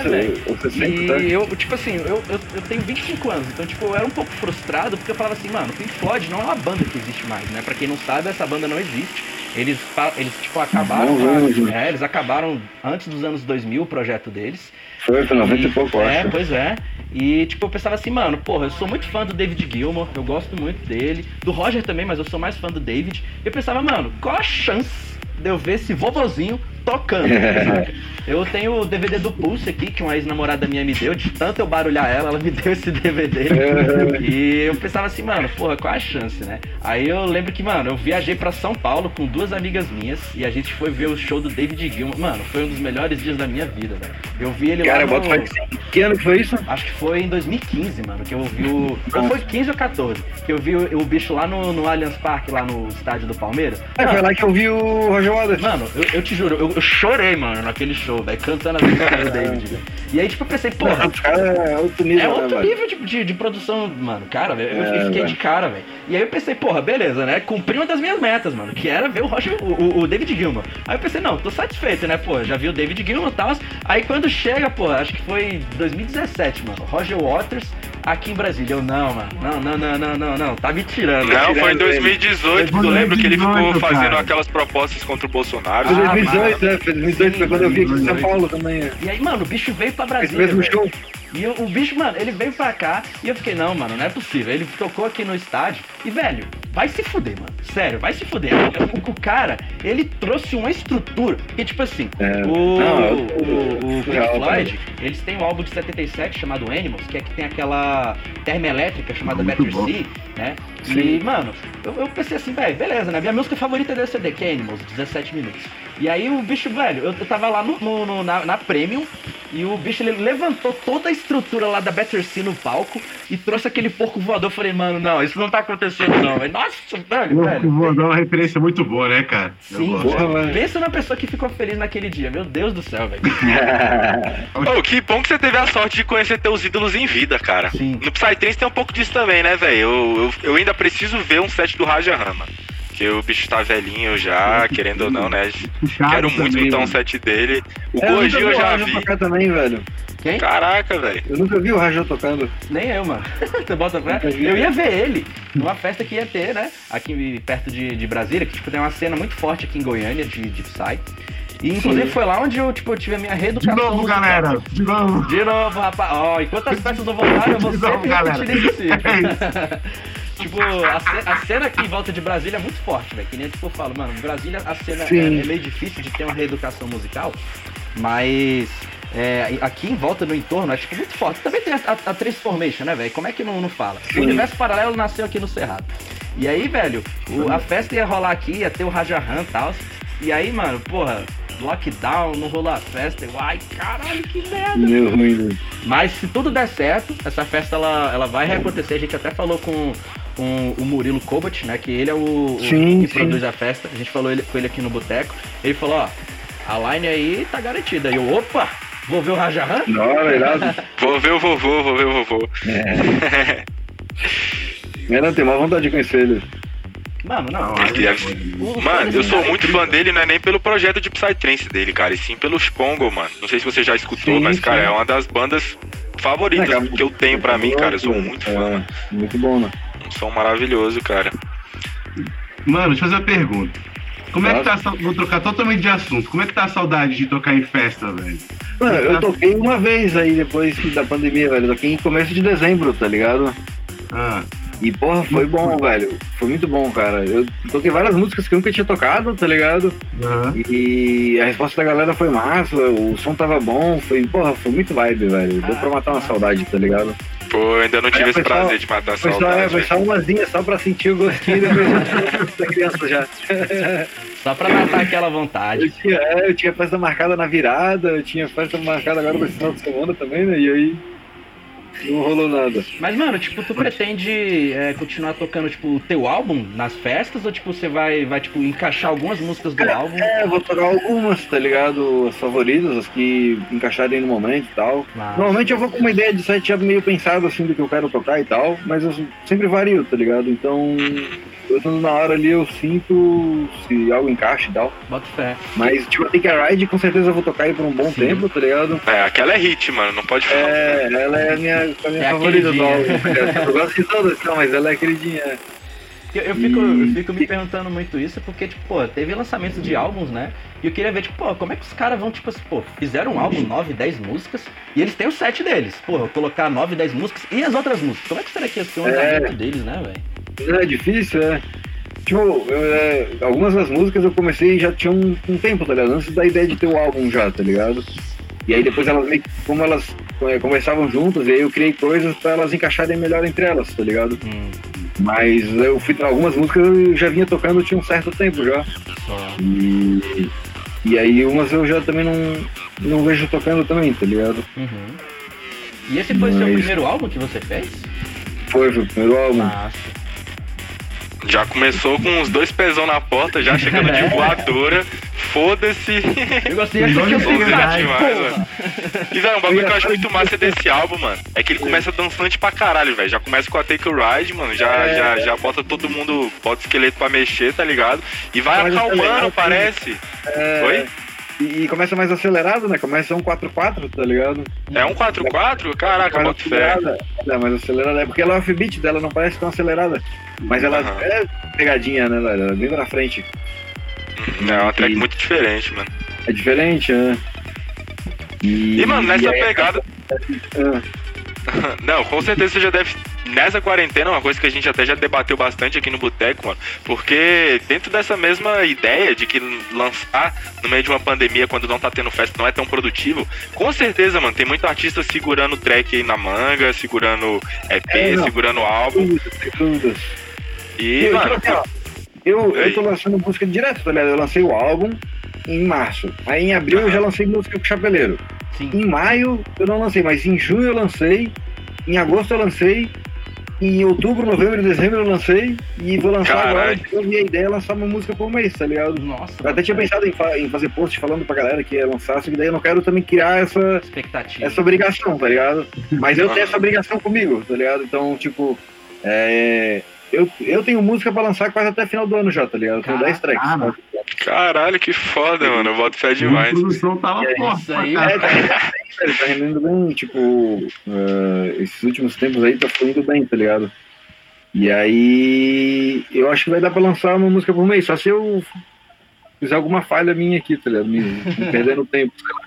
Speaker 5: 60, tá?
Speaker 2: E eu, tipo assim, eu, eu, eu tenho 25 anos, então, tipo, eu era um pouco frustrado porque eu falava assim, mano, o Pink Floyd não é uma banda que existe mais, né? Pra quem não sabe, essa banda não existe. Eles, eles tipo, acabaram.
Speaker 5: Bons anos, né?
Speaker 2: é, eles acabaram antes dos anos 2000 o projeto deles.
Speaker 5: Foi, foi 90 e pouco, eu
Speaker 2: É,
Speaker 5: acho.
Speaker 2: pois é. E, tipo, eu pensava assim, mano, porra, eu sou muito fã do David Gilmour, eu gosto muito dele. Do Roger também, mas eu sou mais fã do David. E eu pensava, mano, qual a chance de eu ver esse vovozinho tocando? eu tenho o DVD do Pulse aqui, que uma ex-namorada minha me deu, de tanto eu barulhar ela, ela me deu esse DVD. e eu pensava assim, mano, porra, qual a chance, né? Aí eu lembro que, mano, eu viajei pra São Paulo com duas amigas minhas e a gente foi ver o show do David Gilmour. Mano, foi um dos melhores dias da minha vida, velho. Eu vi ele
Speaker 5: Cara,
Speaker 2: lá
Speaker 5: boto
Speaker 2: no...
Speaker 5: faz Que ano que foi isso?
Speaker 2: Acho que foi em 2015, mano, que eu vi o. Ou foi 15 ou 14, que eu vi o, o bicho lá no, no Allianz Parque, lá no estádio do Palmeiras.
Speaker 5: É, foi lá que eu vi o Roger Waters.
Speaker 2: Mano, eu, eu te juro, eu, eu chorei, mano, naquele show, velho, cantando as músicas do David. E aí, tipo, eu pensei, porra,
Speaker 5: caras é outro nível,
Speaker 2: é
Speaker 5: né,
Speaker 2: outro
Speaker 5: velho?
Speaker 2: nível de, de, de produção, mano. Cara, velho, eu,
Speaker 5: É,
Speaker 2: fiquei
Speaker 5: velho.
Speaker 2: de cara, velho. E aí eu pensei, porra, beleza, né? Cumpri uma das minhas metas, mano, que era ver o, Roger, o, o- David Gilmour. Aí eu pensei, não, tô satisfeito, né? Pô, já vi o David Gilmour e tal. Aí quando chega, pô, acho que foi 2017, mano. Roger Waters aqui em Brasília. Eu, não, mano, não, não, não, não, não, não. Tá me tirando.
Speaker 4: Não, foi em
Speaker 5: tirando ele.
Speaker 4: 2018 que eu lembro que ele ficou
Speaker 3: 2018,
Speaker 4: fazendo
Speaker 3: cara.
Speaker 4: aquelas propostas contra o Bolsonaro.
Speaker 5: Foi
Speaker 2: Ah,
Speaker 5: 2018, né? Foi 2018, foi quando eu vi aqui em São
Speaker 3: 2018.
Speaker 5: Paulo também.
Speaker 2: E aí, mano, o bicho veio pra
Speaker 5: Esse
Speaker 2: Brasília.
Speaker 5: mesmo
Speaker 2: velho.
Speaker 5: show.
Speaker 2: E eu- o bicho, mano, ele veio pra cá e eu fiquei, não, mano, não é possível. Ele tocou aqui no estádio e, velho, vai se fuder, mano. Sério, vai se fuder. O, o cara, ele trouxe uma estrutura. Porque, tipo assim,
Speaker 5: É.
Speaker 2: o,
Speaker 5: Não,
Speaker 2: o,
Speaker 5: eu-
Speaker 2: o, Pink
Speaker 5: surreal,
Speaker 2: Floyd, eles têm um álbum de 77 chamado Animals, que é que tem aquela termoelétrica chamada
Speaker 3: Muito
Speaker 2: Better
Speaker 3: bom.
Speaker 2: Sea, né? E,
Speaker 5: Sim.
Speaker 2: mano, eu, eu pensei assim, velho, beleza, né? Minha música favorita é desse CD, que é Animals, 17 minutos. E aí o bicho, velho, eu, tava lá no, no- no- na, na Premium e o bicho ele levantou toda a estrutura lá da Better Sea no palco e trouxe aquele porco voador. Eu falei, mano, não, isso não tá acontecendo não, velho. Nossa, velho,
Speaker 3: Eu
Speaker 2: velho.
Speaker 3: vou dar uma referência muito boa, né, cara?
Speaker 2: Sim,
Speaker 5: mano.
Speaker 2: pensa na pessoa que ficou feliz naquele dia. Meu Deus do céu, velho.
Speaker 4: Ô, que bom que você teve a sorte de conhecer teus ídolos em vida, cara.
Speaker 2: Sim.
Speaker 4: No Psytrance tem um pouco disso também, né, velho? Eu, eu, eu ainda preciso ver um set do Raja Rama. Porque o bicho tá velhinho já, querendo ou não, né? Quero muito
Speaker 3: também,
Speaker 4: escutar um set dele. O
Speaker 5: É, eu
Speaker 4: Goji já vi.
Speaker 5: também, velho.
Speaker 2: Quem?
Speaker 4: Caraca, velho.
Speaker 5: Eu nunca vi o Raja tocando.
Speaker 2: Nem eu, mano. Você bota
Speaker 5: vi.
Speaker 2: Eu ia ver ele numa festa que ia ter, né? Aqui perto de, de Brasília, que tipo, tem uma cena muito forte aqui em Goiânia de, de Psy. E inclusive foi lá onde eu, tipo, eu tive a minha
Speaker 3: De
Speaker 2: reeducação.
Speaker 3: novo,
Speaker 2: musical.
Speaker 3: galera. De novo.
Speaker 2: De novo, rapaz. Ó, enquanto as peças não voltarem, eu vou
Speaker 3: De novo,
Speaker 2: sempre
Speaker 3: galera.
Speaker 2: repetir esse ciclo.
Speaker 3: É
Speaker 2: tipo, a, a cena aqui em volta de Brasília é muito forte, velho. Que nem tipo, eu falo, mano, Brasília a cena é,
Speaker 5: Sim.
Speaker 2: é meio difícil de ter uma reeducação musical, mas é, aqui em volta, no entorno, é tipo, muito forte. Também tem a, a, a Transformation, né, velho? Como é que não, não fala? O universo paralelo nasceu aqui no Cerrado. E aí, velho, o- a festa ia rolar aqui, ia ter o Rajahan e tal. E aí, mano, porra, lockdown, não rolou a festa. Eu, ai, caralho, que merda.
Speaker 5: Meu ruim, velho.
Speaker 2: Mas se tudo der certo, essa festa ela, ela vai reacontecer. A gente até falou com, com o Murilo Kobat, né? Que ele é o, o
Speaker 5: Sim,
Speaker 2: que
Speaker 5: sim.
Speaker 2: produz a festa. A gente falou ele, com ele aqui no boteco. Ele falou, ó, a line aí tá garantida. E eu, opa, vou ver o Rajahan?
Speaker 5: Não, irado.
Speaker 4: Vou ver o vovô, vou ver o vovô.
Speaker 5: Eu não tenho uma vontade de conhecer ele.
Speaker 2: Mano, não.
Speaker 3: Não,
Speaker 2: o
Speaker 4: Mano, eu sou
Speaker 2: é
Speaker 4: muito fã dele, não é nem pelo projeto de Psytrance dele, cara, e sim pelos Congo, mano. Não sei se você já escutou,
Speaker 5: Sim,
Speaker 4: mas, cara,
Speaker 5: sim.
Speaker 4: é uma das bandas favoritas
Speaker 5: É, cara,
Speaker 4: que eu tenho pra mim, cara. Eu sou muito fã,
Speaker 5: É,
Speaker 4: mano.
Speaker 5: Muito bom, né?
Speaker 4: Um som maravilhoso, cara.
Speaker 3: Mano, deixa eu fazer uma pergunta. Como é que tá Vou trocar totalmente de assunto. Como é que tá a saudade de tocar em festa, velho?
Speaker 5: Mano, eu toquei uma vez aí depois da pandemia, velho. Eu toquei em começo de dezembro, tá ligado?
Speaker 3: Ah,
Speaker 5: E porra, foi bom, velho. Foi muito bom, cara. Eu toquei várias músicas que eu nunca tinha tocado, tá ligado?
Speaker 3: aham.
Speaker 5: E a resposta da galera foi massa, o som tava bom, foi, porra, foi muito vibe, velho. Deu pra matar uma saudade, tá ligado?
Speaker 4: Pô, eu ainda não tive
Speaker 5: É,
Speaker 4: esse
Speaker 5: só-
Speaker 4: prazer de matar a
Speaker 5: Foi só, é,
Speaker 4: saudade.
Speaker 5: foi só umazinha, só pra sentir o gostinho depois da criança já.
Speaker 2: Só pra matar aquela
Speaker 5: Eu
Speaker 2: vontade.
Speaker 5: tinha, é, eu tinha festa marcada na virada, eu tinha festa marcada agora no final de semana também, né? E aí. Não rolou nada.
Speaker 2: Mas, mano, tipo, tu pretende é, continuar tocando, tipo, o teu álbum nas festas? Ou, tipo, você vai, vai tipo, encaixar algumas músicas do álbum?
Speaker 5: É, vou tocar algumas, tá ligado? As favoritas, as que encaixarem no momento e tal.
Speaker 2: Mas-
Speaker 5: Normalmente eu vou com uma ideia de setup meio pensado, assim, do que eu quero tocar e tal, mas eu sempre vario, tá ligado? Então, eu estando na hora ali, eu sinto se algo encaixa e tal.
Speaker 2: Bota fé.
Speaker 5: Mas, tipo, a Take a Ride, com certeza eu vou tocar aí por um bom
Speaker 2: Sim.
Speaker 5: tempo, tá ligado?
Speaker 4: É, aquela é hit, mano. Não pode falar.
Speaker 5: É, ela é a minha, a minha
Speaker 2: É a
Speaker 5: favorita do álbum. Eu gosto de todas, não, mas ela é a queridinha.
Speaker 2: Eu, eu fico, eu fico me perguntando muito isso, porque, tipo, pô, teve lançamentos de álbuns, né? E eu queria ver, tipo, pô, como é que os caras vão, tipo assim, pô, fizeram um álbum, 9, 10 músicas, e eles têm o set deles. Pô, colocar 9, 10 músicas e as outras músicas. Como é que será que ia ser o
Speaker 5: É.
Speaker 2: andamento deles, né, velho?
Speaker 5: É difícil, é. Tipo, eu, é, algumas das músicas eu comecei já tinha um, um tempo, tá ligado? Antes da ideia de ter o álbum já, tá ligado? E aí depois elas meio que, como elas é, conversavam juntas, e aí eu criei coisas pra elas encaixarem melhor entre elas, tá ligado?
Speaker 2: Hum,
Speaker 5: Mas eu fui algumas músicas eu já vinha tocando tinha um certo tempo já.
Speaker 2: só.
Speaker 5: E, e aí umas eu já também não, não vejo tocando também, tá ligado?
Speaker 2: Uhum. E esse foi o seu
Speaker 5: Mas-
Speaker 2: primeiro álbum que você fez?
Speaker 5: Foi, foi o primeiro álbum.
Speaker 2: Massa.
Speaker 4: Já começou com os dois pezão na porta, já chegando de
Speaker 5: É.
Speaker 4: voadora. Foda-se.
Speaker 2: Eu gostei fui
Speaker 3: demais,
Speaker 4: mano. E, velho, um bagulho que eu acho muito massa desse álbum, mano, é que ele começa dançante pra caralho, velho. Já começa com a Take a Ride, mano. Já,
Speaker 5: É.
Speaker 4: já, já bota todo mundo, bota o esqueleto pra mexer, tá ligado? E vai acalmando, parece.
Speaker 5: É,
Speaker 4: Oi?
Speaker 5: E, e começa mais acelerado, né? Começa um 4-4, tá ligado?
Speaker 4: É um 4x4? Caraca, bota fé.
Speaker 5: acelerada. É, mais acelerada. É porque ela é offbeat dela, não parece tão acelerada. Mas ela
Speaker 4: Aham.
Speaker 5: é pegadinha, né? Ela é bem pra frente.
Speaker 4: É uma track muito diferente, mano.
Speaker 5: É diferente, né? E,
Speaker 4: E, mano, nessa
Speaker 5: e aí-
Speaker 4: pegada.
Speaker 5: Ah,
Speaker 4: Não, com certeza você já deve. Nessa quarentena, uma coisa que a gente até já debateu bastante aqui no Boteco, mano. Porque dentro dessa mesma ideia de que lançar no meio de uma pandemia, quando não tá tendo festa, não é tão produtivo, com certeza, mano, tem muito artista segurando track aí na manga, segurando EP,
Speaker 5: É,
Speaker 4: segurando álbum.
Speaker 5: dúvidas.
Speaker 4: E,
Speaker 5: Eu,
Speaker 4: mano,
Speaker 5: tipo assim, eu, eu tô lançando música direto, tá ligado? Eu lancei o álbum em março. Aí em abril eu já lancei música com o Chapeleiro.
Speaker 2: Sim.
Speaker 5: Em maio eu não lancei, mas em junho eu lancei, em agosto eu lancei, em outubro, novembro e dezembro eu lancei, e vou lançar
Speaker 4: Caralho.
Speaker 5: agora. Eu minha ideia é lançar uma música por mês, tá ligado?
Speaker 2: Nossa.
Speaker 5: Eu até tinha pensado em, fa- em fazer post falando pra galera que ia lançar, só que daí eu não quero também criar essa,
Speaker 2: Expectativa.
Speaker 5: essa obrigação, tá ligado? Mas eu tenho
Speaker 4: Aham.
Speaker 5: essa obrigação comigo, tá ligado? Então, tipo, é, eu, eu tenho música pra lançar quase até final do ano já, tá ligado? Eu tenho
Speaker 2: Caraca.
Speaker 5: 10 tracks.
Speaker 3: Não.
Speaker 4: caralho, que foda, mano. Eu boto fé
Speaker 3: A
Speaker 4: demais.
Speaker 3: produção tava
Speaker 5: É
Speaker 3: forte
Speaker 2: isso aí,
Speaker 3: caralho.
Speaker 5: É, tá rendendo bem, velho, tá rendendo bem, tipo, eh, esses últimos tempos aí tá fluindo bem, tá ligado? E aí, eu acho que vai dar pra lançar uma música por mês, só se eu fizer alguma falha minha aqui, tá ligado? Me, me perdendo tempo, sei lá.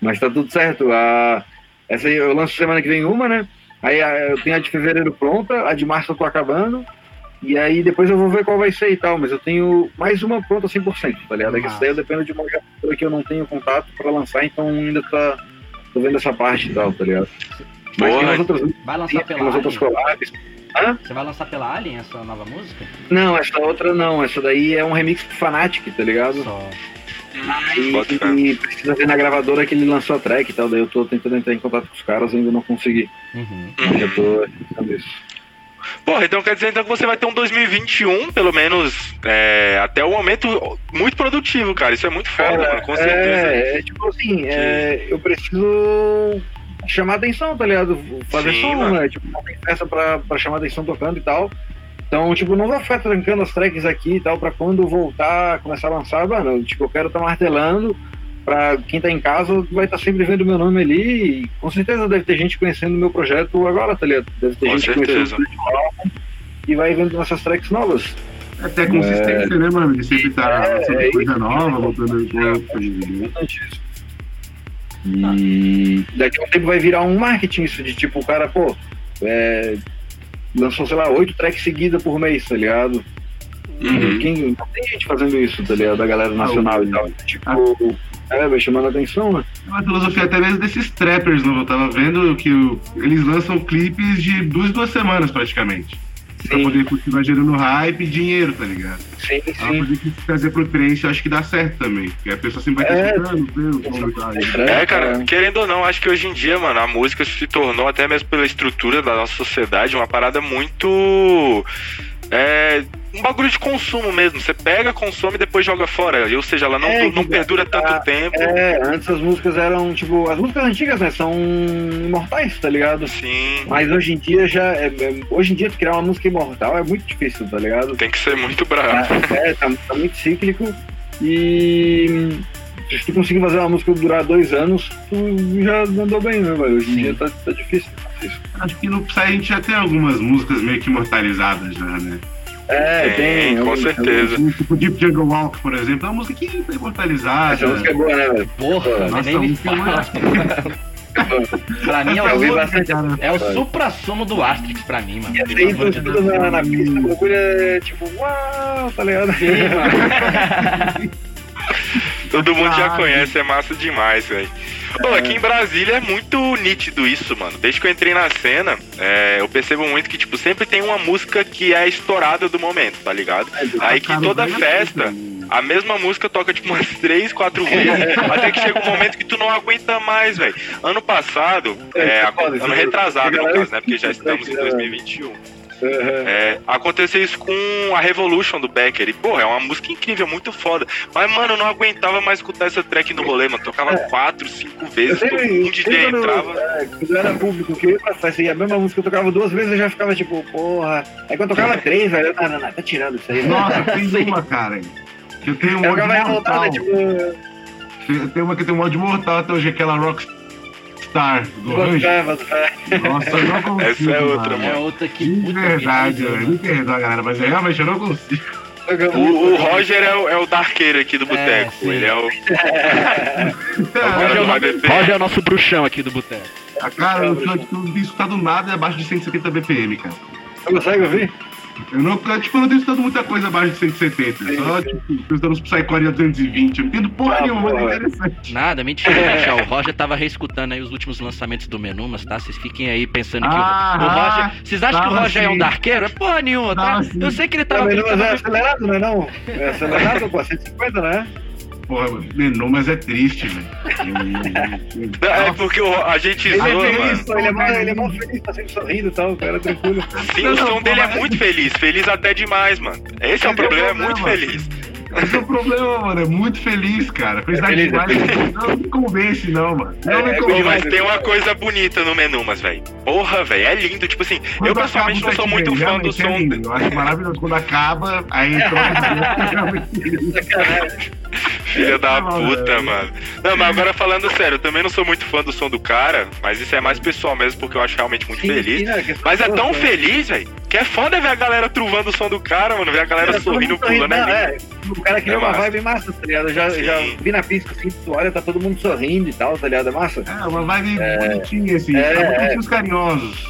Speaker 5: Mas tá tudo certo. A, essa aí eu lanço semana que vem uma, né? Aí a- eu tenho a de fevereiro pronta, a de março eu tô acabando. E aí depois eu vou ver qual vai ser e tal, mas eu tenho mais uma pronta 100%, tá ligado? É que isso daí eu dependo de uma gravadora que eu não tenho contato pra lançar, então ainda tá. Tô vendo essa parte e tal, tá ligado? Mas tem
Speaker 4: Porra.
Speaker 5: umas outras,
Speaker 2: Vai lançar
Speaker 5: tem
Speaker 2: pela
Speaker 5: outras collabs.
Speaker 2: Você vai lançar pela Alien essa nova música?
Speaker 5: Não, essa outra não, essa daí é um remix pro Fanatic, tá ligado?
Speaker 2: Só.
Speaker 5: E, e precisa ver na gravadora que ele lançou a track e tal, daí eu tô tentando entrar em contato com os caras, ainda não consegui.
Speaker 2: Uhum.
Speaker 5: Já tô tentando isso.
Speaker 4: Porra, então quer dizer então que você vai ter um 2021, pelo menos, é, até o momento, muito produtivo, cara. Isso é muito foda,
Speaker 5: Cara,
Speaker 4: mano, com certeza.
Speaker 5: É, é tipo assim, é, eu preciso chamar atenção, tá ligado? Fazer
Speaker 4: Sim,
Speaker 5: som,
Speaker 4: mano.
Speaker 5: né? Tipo, não tem festa pra, pra chamar atenção tocando e tal. Então, tipo, não vou ficar trancando as tracks aqui e tal, pra quando voltar, começar a lançar, mano, tipo, eu quero estar martelando pra quem tá em casa vai estar sempre vendo meu nome ali e com certeza deve ter gente conhecendo o meu projeto agora, tá ligado? Deve ter
Speaker 4: Com
Speaker 5: gente
Speaker 4: certeza.
Speaker 5: conhecendo o álbum e vai vendo nossas tracks novas.
Speaker 3: Até consistência, né, mano? De sempre estar
Speaker 5: É,
Speaker 3: lançando
Speaker 5: é
Speaker 3: coisa
Speaker 5: isso.
Speaker 3: nova, voltando
Speaker 5: É, importante isso. E daqui a um tempo vai virar um marketing isso, de tipo, o cara, pô, é, lançou, sei lá, oito tracks seguidas por mês, tá ligado?
Speaker 4: Uhum.
Speaker 5: Quem, tem gente fazendo isso, tá ligado? Da galera nacional e tal. Tipo, é, vai chamando a atenção, né?
Speaker 3: É uma filosofia até mesmo desses trappers, não? Eu tava vendo que o- eles lançam clipes de duas, duas semanas praticamente. Pra
Speaker 5: Sim.
Speaker 3: poder continuar gerando hype e dinheiro, tá ligado?
Speaker 5: Sim,
Speaker 3: Ela
Speaker 5: sim.
Speaker 3: poder que trazer pro cliente, eu acho que dá certo também. Porque a pessoa sempre vai estar
Speaker 5: É.
Speaker 3: escutando, vendo, como tá aí.
Speaker 4: É, cara, querendo ou não, acho que hoje em dia, mano, a música se tornou, até mesmo pela estrutura da nossa sociedade, uma parada muito. É. Um bagulho de consumo mesmo. Você pega, consome e depois joga fora. Ou seja, ela não,
Speaker 5: É,
Speaker 4: não perdura tanto
Speaker 5: ah,
Speaker 4: tempo.
Speaker 5: É, antes as músicas eram, tipo, as músicas antigas, né, são imortais, tá ligado?
Speaker 4: Sim.
Speaker 5: Mas hoje em dia já. É, é- hoje em dia criar uma música imortal é muito difícil, tá ligado?
Speaker 4: Tem que ser muito bravo.
Speaker 5: É, tá, tá muito cíclico e. Se tu conseguir fazer uma música durar dois anos, tu já andou bem, né, velho? Hoje em dia tá, tá difícil.
Speaker 3: Acho que no Psy a gente já tem algumas músicas meio que imortalizadas já, né?
Speaker 5: É,
Speaker 4: Tem,
Speaker 5: tem.
Speaker 4: com
Speaker 5: alguns-
Speaker 4: certeza.
Speaker 3: Tipo Deep Jungle Walk, por exemplo, é uma música que tá imortalizada.
Speaker 5: Essa música é boa, né, velho?
Speaker 2: Porra,
Speaker 3: Nossa,
Speaker 2: nem me
Speaker 3: é
Speaker 2: fala. Pra mim é o,
Speaker 3: cara.
Speaker 2: é o supra-sumo do Asterix pra mim, mano.
Speaker 5: E
Speaker 2: de
Speaker 5: tu tudo na, na pista, o bagulho é tipo, uau, tá ligado?
Speaker 2: Sim, mano.
Speaker 4: Todo mundo já
Speaker 3: Caralho.
Speaker 4: conhece, é massa demais, velho. Pô, aqui em Brasília é muito nítido isso, mano. Desde que eu entrei na cena, é, eu percebo muito que, tipo, sempre tem uma música que é estourada do momento, tá ligado? Aí que toda festa, a mesma música toca, tipo, umas três, quatro vezes, até que chega um momento que tu não aguenta mais, velho. Ano passado, é, ano retrasado, no caso, né? Porque já estamos em 2021.
Speaker 5: Uhum.
Speaker 4: É, aconteceu isso com a Revolution do Becker. E, porra, é uma música incrível, muito foda. Mas, mano, eu não aguentava mais escutar essa track no rolê, mano. Tocava quatro, cinco
Speaker 5: Eu
Speaker 4: vezes,
Speaker 5: sempre,
Speaker 4: um DJ
Speaker 5: quando,
Speaker 4: entrava.
Speaker 5: é, quando eu era público, que eu ia pra festa e a mesma música eu tocava duas vezes, eu já ficava tipo, porra. Aí quando eu tocava três, velho, eu, não, não, não, tá tirando isso aí.
Speaker 3: Nossa, tem uma, cara. Que eu tenho um
Speaker 5: Eu
Speaker 3: ódio mortal.
Speaker 5: revoltado, tipo,
Speaker 3: Tem- Tem uma que tem um ódio mortal até hoje, aquela Rockstar do Range.
Speaker 5: bota fé.
Speaker 3: Nossa, eu não consigo.
Speaker 4: Essa é outra,
Speaker 3: mano.
Speaker 2: É outra que
Speaker 3: De
Speaker 2: puta
Speaker 3: verdade, velho. Me perdoa, galera, mas eu realmente eu não consigo.
Speaker 4: O, o Roger é o, é o darqueiro aqui do boteco.
Speaker 2: sim.
Speaker 4: Ele é o, é o
Speaker 2: Roger é
Speaker 4: do
Speaker 2: o-. Roger é o nosso bruxão aqui do boteco.
Speaker 3: A cara, eu não tipo, tenho escutado nada abaixo de 170 BPM, cara.
Speaker 5: Você consegue ouvir?
Speaker 3: Eu não, tipo, eu não tenho escutado muita coisa abaixo de 170. Só, tipo, tô escutando os Psycore a 220. Eu não entendo porra
Speaker 5: Ah,
Speaker 3: nenhuma, mas é interessante.
Speaker 2: Nada, mentira, gente. ó, o Roger tava reescutando aí os últimos lançamentos do Menumas, tá? Vocês fiquem aí pensando que o-
Speaker 3: Ah,
Speaker 2: o Roger. Vocês acham que o Roger é um darqueiro? É porra nenhuma, tá?
Speaker 3: Tava sim.
Speaker 2: Eu sei que ele
Speaker 5: Tá,
Speaker 2: tava.
Speaker 5: mas
Speaker 2: ele
Speaker 5: não, mas é acelerado, não é não? É acelerado, pô, 150, né?
Speaker 3: Porra, menu, mas é triste, velho.
Speaker 4: É porque o- a gente
Speaker 5: Ele é
Speaker 4: zoa,
Speaker 5: feliz,
Speaker 4: mano.
Speaker 5: ele é ele é mó feliz, tá sempre sorrindo e tal, o cara é tranquilo.
Speaker 4: Sim, o som dele é muito feliz. Feliz até demais, mano. Esse é o
Speaker 3: Esse é o
Speaker 4: problema, é muito feliz.
Speaker 3: Esse é o problema, mano. É muito feliz, cara. Felicidade
Speaker 5: É feliz,
Speaker 3: demais. Não me convence, não, mano. Não
Speaker 5: É,
Speaker 3: me
Speaker 5: é
Speaker 3: convence.
Speaker 4: mas tem uma coisa bonita no menu, mas, velho. Porra, velho, é lindo. Tipo assim, eu
Speaker 3: Quando
Speaker 4: pessoalmente
Speaker 3: acaba
Speaker 4: não sou muito fã do
Speaker 3: é
Speaker 4: som.
Speaker 3: lindo. Eu acho maravilhoso quando acaba, aí troca
Speaker 4: Filha da
Speaker 3: Não,
Speaker 4: puta,
Speaker 3: velho.
Speaker 4: mano. Não, mas agora falando sério, eu também não sou muito fã do som do cara, mas isso é mais pessoal mesmo, porque eu acho realmente muito feliz.
Speaker 5: né, que as
Speaker 4: Mas é tão feliz, velho, que é foda ver a galera truvando o som do cara, mano. Ver a galera
Speaker 5: É,
Speaker 4: sorrindo, pulando. É lindo.
Speaker 5: é. O cara cria
Speaker 4: É
Speaker 5: uma
Speaker 4: massa.
Speaker 5: vibe massa, tá ligado? Eu já,
Speaker 4: Sim.
Speaker 5: já vi na pista assim, tu olha, tá todo mundo sorrindo e tal, tá ligado? É massa.
Speaker 3: É, uma vibe bonitinha, assim.
Speaker 5: É,
Speaker 3: É, muito
Speaker 5: é.
Speaker 3: tios carinhosos.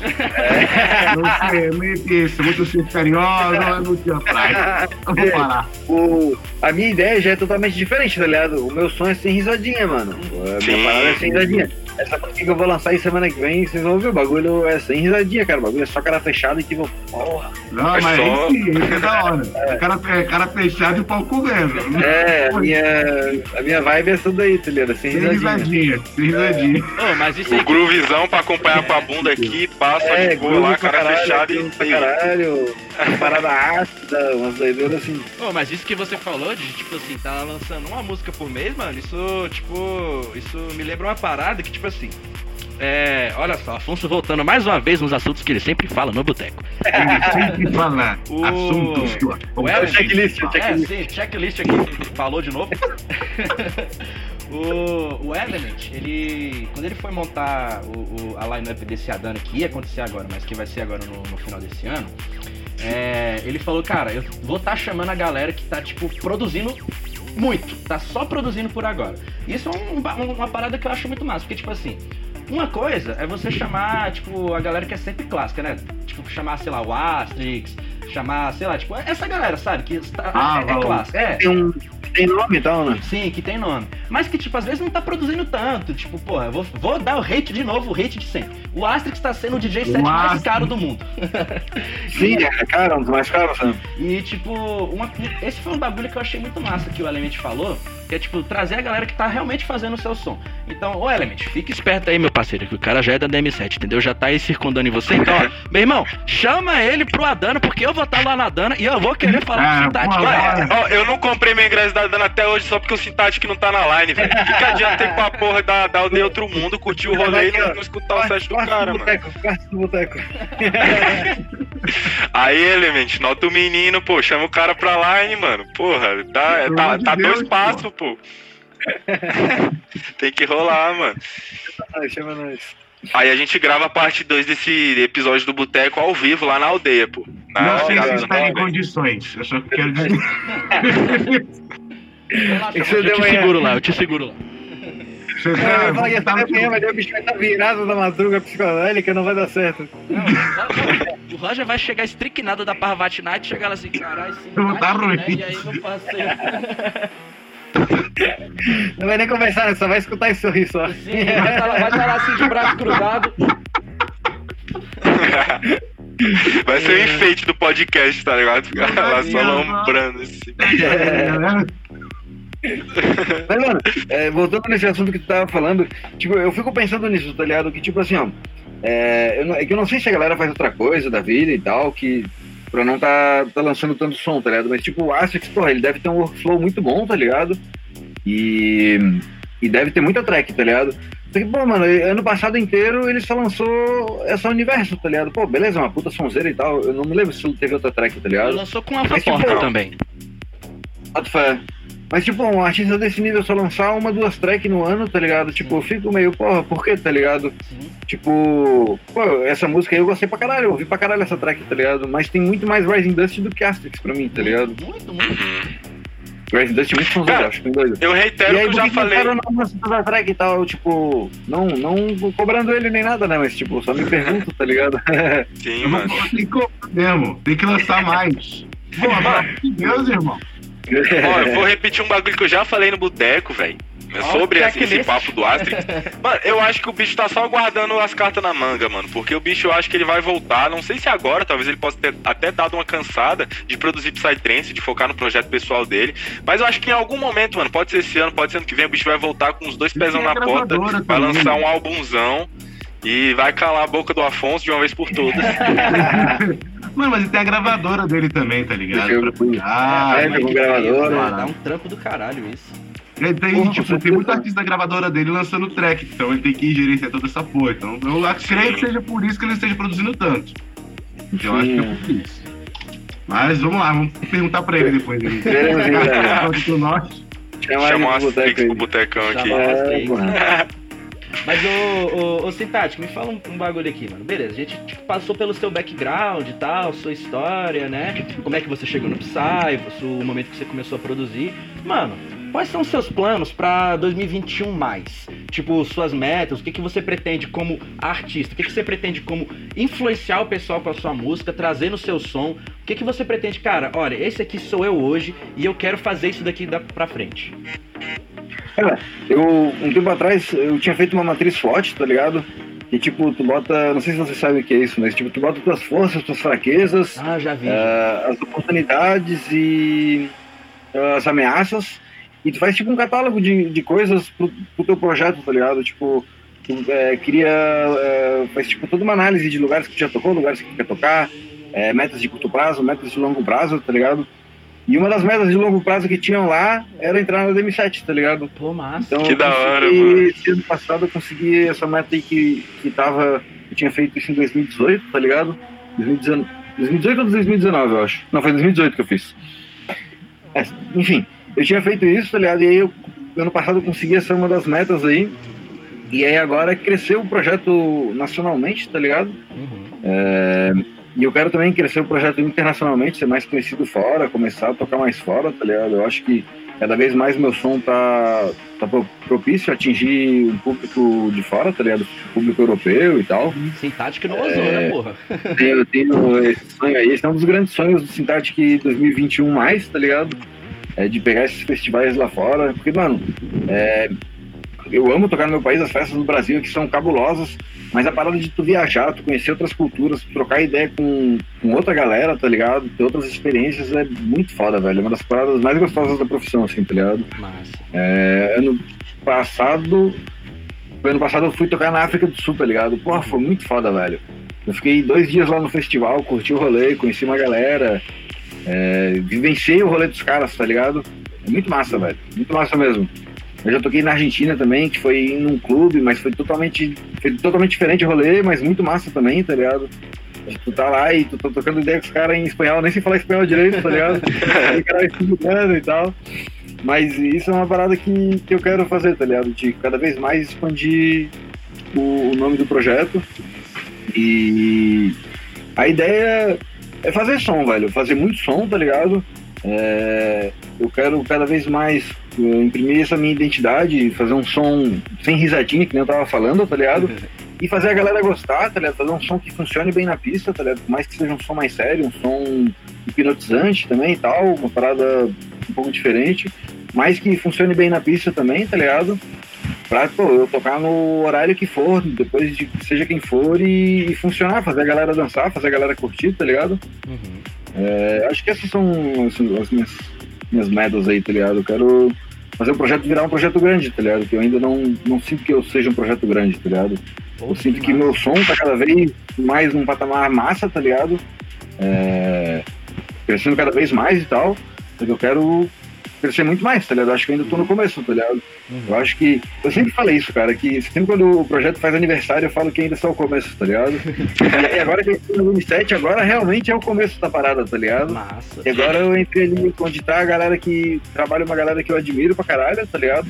Speaker 3: Não sei, é que isso. Muito carinhosos, não é muito tia praia. Eu vou parar.
Speaker 5: O, a minha ideia já é totalmente diferente, tá ligado? O meu som é sem risadinha, mano. A minha
Speaker 4: Sim.
Speaker 5: parada é sem risadinha. Essa música que eu vou lançar aí semana que vem, vocês vão ver, o bagulho é sem risadinha, cara. O bagulho é só cara fechado e tipo, porra.
Speaker 3: Não,
Speaker 4: Mas
Speaker 3: mas esse, esse é da hora. O cara, é cara fechado e o pau comendo.
Speaker 5: É, a minha, a minha vibe é essa daí, tá ligado? Sem
Speaker 3: Sem
Speaker 5: risadinha.
Speaker 3: risadinha, sem risadinha.
Speaker 2: Ô, mas isso
Speaker 4: O groovizão pra acompanhar com a bunda aqui, passa
Speaker 5: É,
Speaker 4: de boa lá, cara
Speaker 5: caralho,
Speaker 4: fechado
Speaker 5: groove pra
Speaker 4: e.
Speaker 5: caralho, uma parada ácida, umas doideiras assim.
Speaker 2: Ô, mas isso que você falou de, tipo assim, tá lançando uma música por mês, mano, isso, tipo, isso me lembra uma parada que, tipo assim, é, olha só, Afonso voltando mais uma vez nos assuntos que ele sempre fala no boteco.
Speaker 3: Ele sempre fala
Speaker 2: O-
Speaker 3: assuntos que
Speaker 2: o
Speaker 5: checklist, o
Speaker 2: É,
Speaker 5: checklist.
Speaker 2: sim, checklist aqui, falou de novo. o, o Element, ele. Quando ele foi montar o, o- a line-up desse Adana, que ia acontecer agora, mas que vai ser agora no, no final desse ano, é, ele falou, cara, eu vou estar chamando a galera que tá, tipo, produzindo muito, tá só produzindo por agora. Isso é um- um- uma parada que eu acho muito massa, porque, tipo assim, uma coisa é você chamar, tipo, a galera que é sempre clássica, né? Tipo, chamar, sei lá, o Asterix, chamar, sei lá, tipo, essa galera, sabe? Que está,
Speaker 3: Ah,
Speaker 2: é, é clássica. É,
Speaker 5: Tem um, tem nome e tal, né?
Speaker 2: Sim, que tem nome. Mas que, tipo, às vezes não tá produzindo tanto. Tipo, porra, vou, vou dar o hate de novo, o hate de sempre. O Asterix tá sendo o DJ set mais caro do mundo.
Speaker 5: Sim, é cara, um dos mais caros, né?
Speaker 2: E, tipo, uma- esse foi um bagulho que eu achei muito massa que o Element falou, que é, tipo, trazer a galera que tá realmente fazendo o seu som. Então, ô Element, fica esperto aí, meu parceiro, que o cara já é da DM7, entendeu? Já tá aí circundando em você. Então, ó, meu irmão, chama ele pro Adana, porque eu vou estar lá na Adana e eu vou querer falar
Speaker 3: Ah,
Speaker 2: com o Sintático.
Speaker 4: Ó, eu não comprei meu ingresso da Dana até hoje só porque o Sintático não tá na line, velho. Que que adianta ter com a porra da, da aldeia outro mundo, curtir o rolê e não, não escutar o set do cara, mano.
Speaker 5: boteco, quarto do boteco.
Speaker 4: Aí, Element, nota o menino, pô, chama o cara pra line, mano. Porra, tá, tá, tá
Speaker 3: Deus,
Speaker 4: dois passos, pô. Tem que rolar, mano.
Speaker 5: Chama nós.
Speaker 4: Aí a gente grava a parte 2 desse episódio do Boteco ao vivo lá na aldeia, pô. Na
Speaker 3: Não sei se está em condições. Eu só quero dizer.
Speaker 2: Relaxa,
Speaker 5: Isso
Speaker 2: eu te
Speaker 5: uma-
Speaker 2: seguro lá, eu te seguro lá.
Speaker 3: Você
Speaker 5: É,
Speaker 3: tá,
Speaker 5: eu falei que
Speaker 3: tá,
Speaker 5: até amanhã vai ter o bicho vai estar virado da madruga psicodélica, não vai dar certo.
Speaker 2: Não, não, o Roger vai chegar estricnado da Parvati Night e chegar lá assim, caralho, sim,
Speaker 3: Não tá ruim.
Speaker 2: né? E aí meu parceiro.
Speaker 5: Não vai nem conversar, né? só vai escutar esse sorriso só.
Speaker 2: Sim, vai estar lá, vai tá lá assim de braço cruzado.
Speaker 4: Vai ser o enfeite do podcast, tá ligado? Ficar lá só lombrando assim.
Speaker 3: né?
Speaker 5: Mas, mano, é, voltando nesse assunto que tu tava falando, tipo, eu fico pensando nisso, tá ligado? Que, tipo assim, ó, é, eu não- é que eu não sei se a galera faz outra coisa da vida e tal, que pra não tá, tá lançando tanto som, tá ligado? Mas, tipo, o Asterix, porra, ele deve ter um workflow muito bom, tá ligado? E, e deve ter muita track, tá ligado? Só que, pô, mano, ano passado inteiro ele só lançou essa universo, tá ligado? Pô, beleza, uma puta sonzeira e tal. Eu não me lembro se ele teve outra track, tá
Speaker 2: Ele
Speaker 5: ligado?
Speaker 2: lançou com Alpha
Speaker 5: Mas, tipo,
Speaker 2: Porta também.
Speaker 5: Boto fé. Mas, tipo, um artista desse nível só lançar uma, duas tracks no ano, tá ligado? Tipo, eu fico meio, porra, por quê, tá ligado?
Speaker 2: Sim.
Speaker 5: Tipo, pô, essa música aí eu gostei pra caralho, eu ouvi pra caralho essa track, tá ligado? Mas tem muito mais Rising Dust do que Asterix pra mim, tá ligado?
Speaker 2: Muito, muito.
Speaker 5: Rising Dust é muito sonzeiro,
Speaker 4: Cara,
Speaker 5: acho que doido.
Speaker 4: Eu reitero
Speaker 5: E aí,
Speaker 4: que eu já falei.
Speaker 5: não lança toda a track e tal? Tipo, não, não cobrando ele nem nada, né? Mas, tipo, só me pergunto, tá ligado?
Speaker 4: Sim, mano.
Speaker 3: tem que mesmo. Tem que lançar mais. Pô, de Deus, irmão.
Speaker 4: Ó, eu vou repetir um bagulho que eu já falei no boteco, velho. Sobre esse, esse papo do Asterix. Mano, eu acho que o bicho tá só guardando as cartas na manga, mano. Porque o bicho eu acho que ele vai voltar. Não sei se agora, talvez ele possa ter até dado uma cansada de produzir Psytrance, de focar no projeto pessoal dele. Mas eu acho que em algum momento, mano, pode ser esse ano, pode ser ano que vem, o bicho vai voltar com os dois pezão
Speaker 3: a
Speaker 4: na porta, vai
Speaker 3: também,
Speaker 4: lançar
Speaker 3: né?
Speaker 4: um álbumzão. E vai calar a boca do Afonso de uma vez por todas.
Speaker 3: Mano, mas ele tem a gravadora dele também, tá ligado? Pra cuidar.
Speaker 5: É, com
Speaker 3: que
Speaker 5: gravadora.
Speaker 2: Dá um trampo do caralho isso.
Speaker 3: Ele tem,
Speaker 5: Porra,
Speaker 3: tipo, tem muito artista da gravadora dele lançando track, então ele tem que gerenciar toda essa porra. Então eu acho- creio que seja por isso que ele esteja produzindo tanto. Eu acho que é por isso. Mas vamos lá, vamos perguntar pra ele depois. Norte.
Speaker 5: Chama
Speaker 4: Chamar as
Speaker 5: aí.
Speaker 4: pro botecão aqui.
Speaker 2: Chamar-
Speaker 5: É.
Speaker 2: Mas, ô, ô, Sintático, me fala um, um bagulho aqui, mano. Beleza, a gente tipo, passou pelo seu background e tal, sua história, né? Como é que você chegou no Psy, o momento que você começou a produzir. Mano, quais são os seus planos pra 2021 mais? Tipo, suas metas, o que, que você pretende como artista? O que, que você pretende como influenciar o pessoal com a sua música, trazer no seu som? O que, que você pretende, cara, olha, esse aqui sou eu hoje e eu quero fazer isso daqui da, pra frente.
Speaker 5: Eu, um tempo atrás, eu tinha feito uma matriz SWOT, tá ligado? Que tipo, tu bota, não sei se você sabe o que é isso, mas tipo, tu bota tuas forças, tuas fraquezas,
Speaker 2: Ah, já vi.
Speaker 5: ah, as oportunidades e ah, as ameaças, e tu faz tipo um catálogo de, de coisas pro, pro teu projeto, tá ligado? Tipo, tu é, cria, é, faz tipo toda uma análise de lugares que tu já tocou, lugares que tu quer tocar, é, metas de curto prazo, metas de longo prazo, tá ligado? E uma das metas de longo prazo que tinham lá era entrar na DM7, tá ligado?
Speaker 2: Pô, massa.
Speaker 5: Então,
Speaker 4: Que
Speaker 5: eu
Speaker 4: da
Speaker 5: consegui-
Speaker 4: hora, mano.
Speaker 5: Esse ano passado eu consegui essa meta aí que, que tava. Eu tinha feito isso em 2018, tá ligado? 2019, 2018 ou 2019, eu acho. Não, foi 2018 que eu fiz. É, enfim, eu tinha feito isso, tá ligado? E aí, eu, ano passado, eu consegui essa uma das metas aí. E aí, agora cresceu o projeto nacionalmente, tá ligado?
Speaker 2: Uhum.
Speaker 5: E eu quero também crescer o projeto internacionalmente, ser mais conhecido fora, começar a tocar mais fora, tá ligado? Eu acho que cada vez mais meu som tá, tá pro- propício a atingir um público de fora, tá ligado? Público europeu e tal.
Speaker 2: Sintática no ozona, porra.
Speaker 5: Tenho, tenho esse sonho aí, esse é um dos grandes sonhos do Syntactic 2021 mais, tá ligado? é, de pegar esses festivais lá fora. Porque, mano, é, eu amo tocar no meu país, as festas do Brasil que são cabulosas, mas a parada de tu viajar, tu conhecer outras culturas, trocar ideia com, com outra galera, tá ligado? Ter outras experiências é muito foda, velho. É uma das paradas mais gostosas da profissão, assim, tá ligado?
Speaker 2: Massa.
Speaker 5: É, ano passado. Ano passado eu fui tocar na África do Sul, tá ligado? Porra, foi muito foda, velho. Eu fiquei dois dias lá no festival, curti o rolê, conheci uma galera, é, vivenciei o rolê dos caras, tá ligado? É muito massa, velho. Muito massa mesmo. Eu já toquei na Argentina também, que foi num clube, mas foi totalmente, foi totalmente diferente o rolê, mas muito massa também, tá ligado? Tu tá lá e tu tá tocando ideia com os caras em espanhol, nem sei falar espanhol direito, tá ligado? Aí o cara explicando e tal. Mas isso é uma parada que, que eu quero fazer, tá ligado? De cada vez mais expandir o, o nome do projeto. E a ideia é fazer som, velho. Fazer muito som, tá ligado? É, eu quero cada vez mais imprimir essa minha identidade, fazer um som sem risadinha, que nem eu tava falando, tá ligado? E fazer a galera gostar, tá ligado? Fazer um som que funcione bem na pista, tá ligado? Por mais que seja um som mais sério, um som hipnotizante também e tal, uma parada um pouco diferente, mas que funcione bem na pista também, tá ligado? Pra pô, eu tocar no horário que for, depois de seja quem for, e, e funcionar, fazer a galera dançar, fazer a galera curtir, tá ligado?
Speaker 2: Uhum.
Speaker 5: É, acho que essas são as, as minhas, minhas metas aí, tá ligado? Eu quero fazer o projeto virar um projeto grande, tá ligado? Que eu ainda não, não sinto que eu seja um projeto grande, tá ligado? Eu sinto que meu som tá cada vez mais num patamar massa, tá ligado? É, crescendo cada vez mais e tal. Mas eu quero crescer muito mais, tá ligado? Eu acho que eu ainda tô no começo, tá ligado? Eu acho que. Eu sempre falei isso, cara, que sempre quando o projeto faz aniversário, eu falo que ainda só é o começo, tá ligado? e agora que eu tô no 27, agora realmente é o começo da parada, tá ligado?
Speaker 2: Massa.
Speaker 5: E agora eu entrei ali onde tá a galera que trabalha uma galera que eu admiro pra caralho, tá ligado?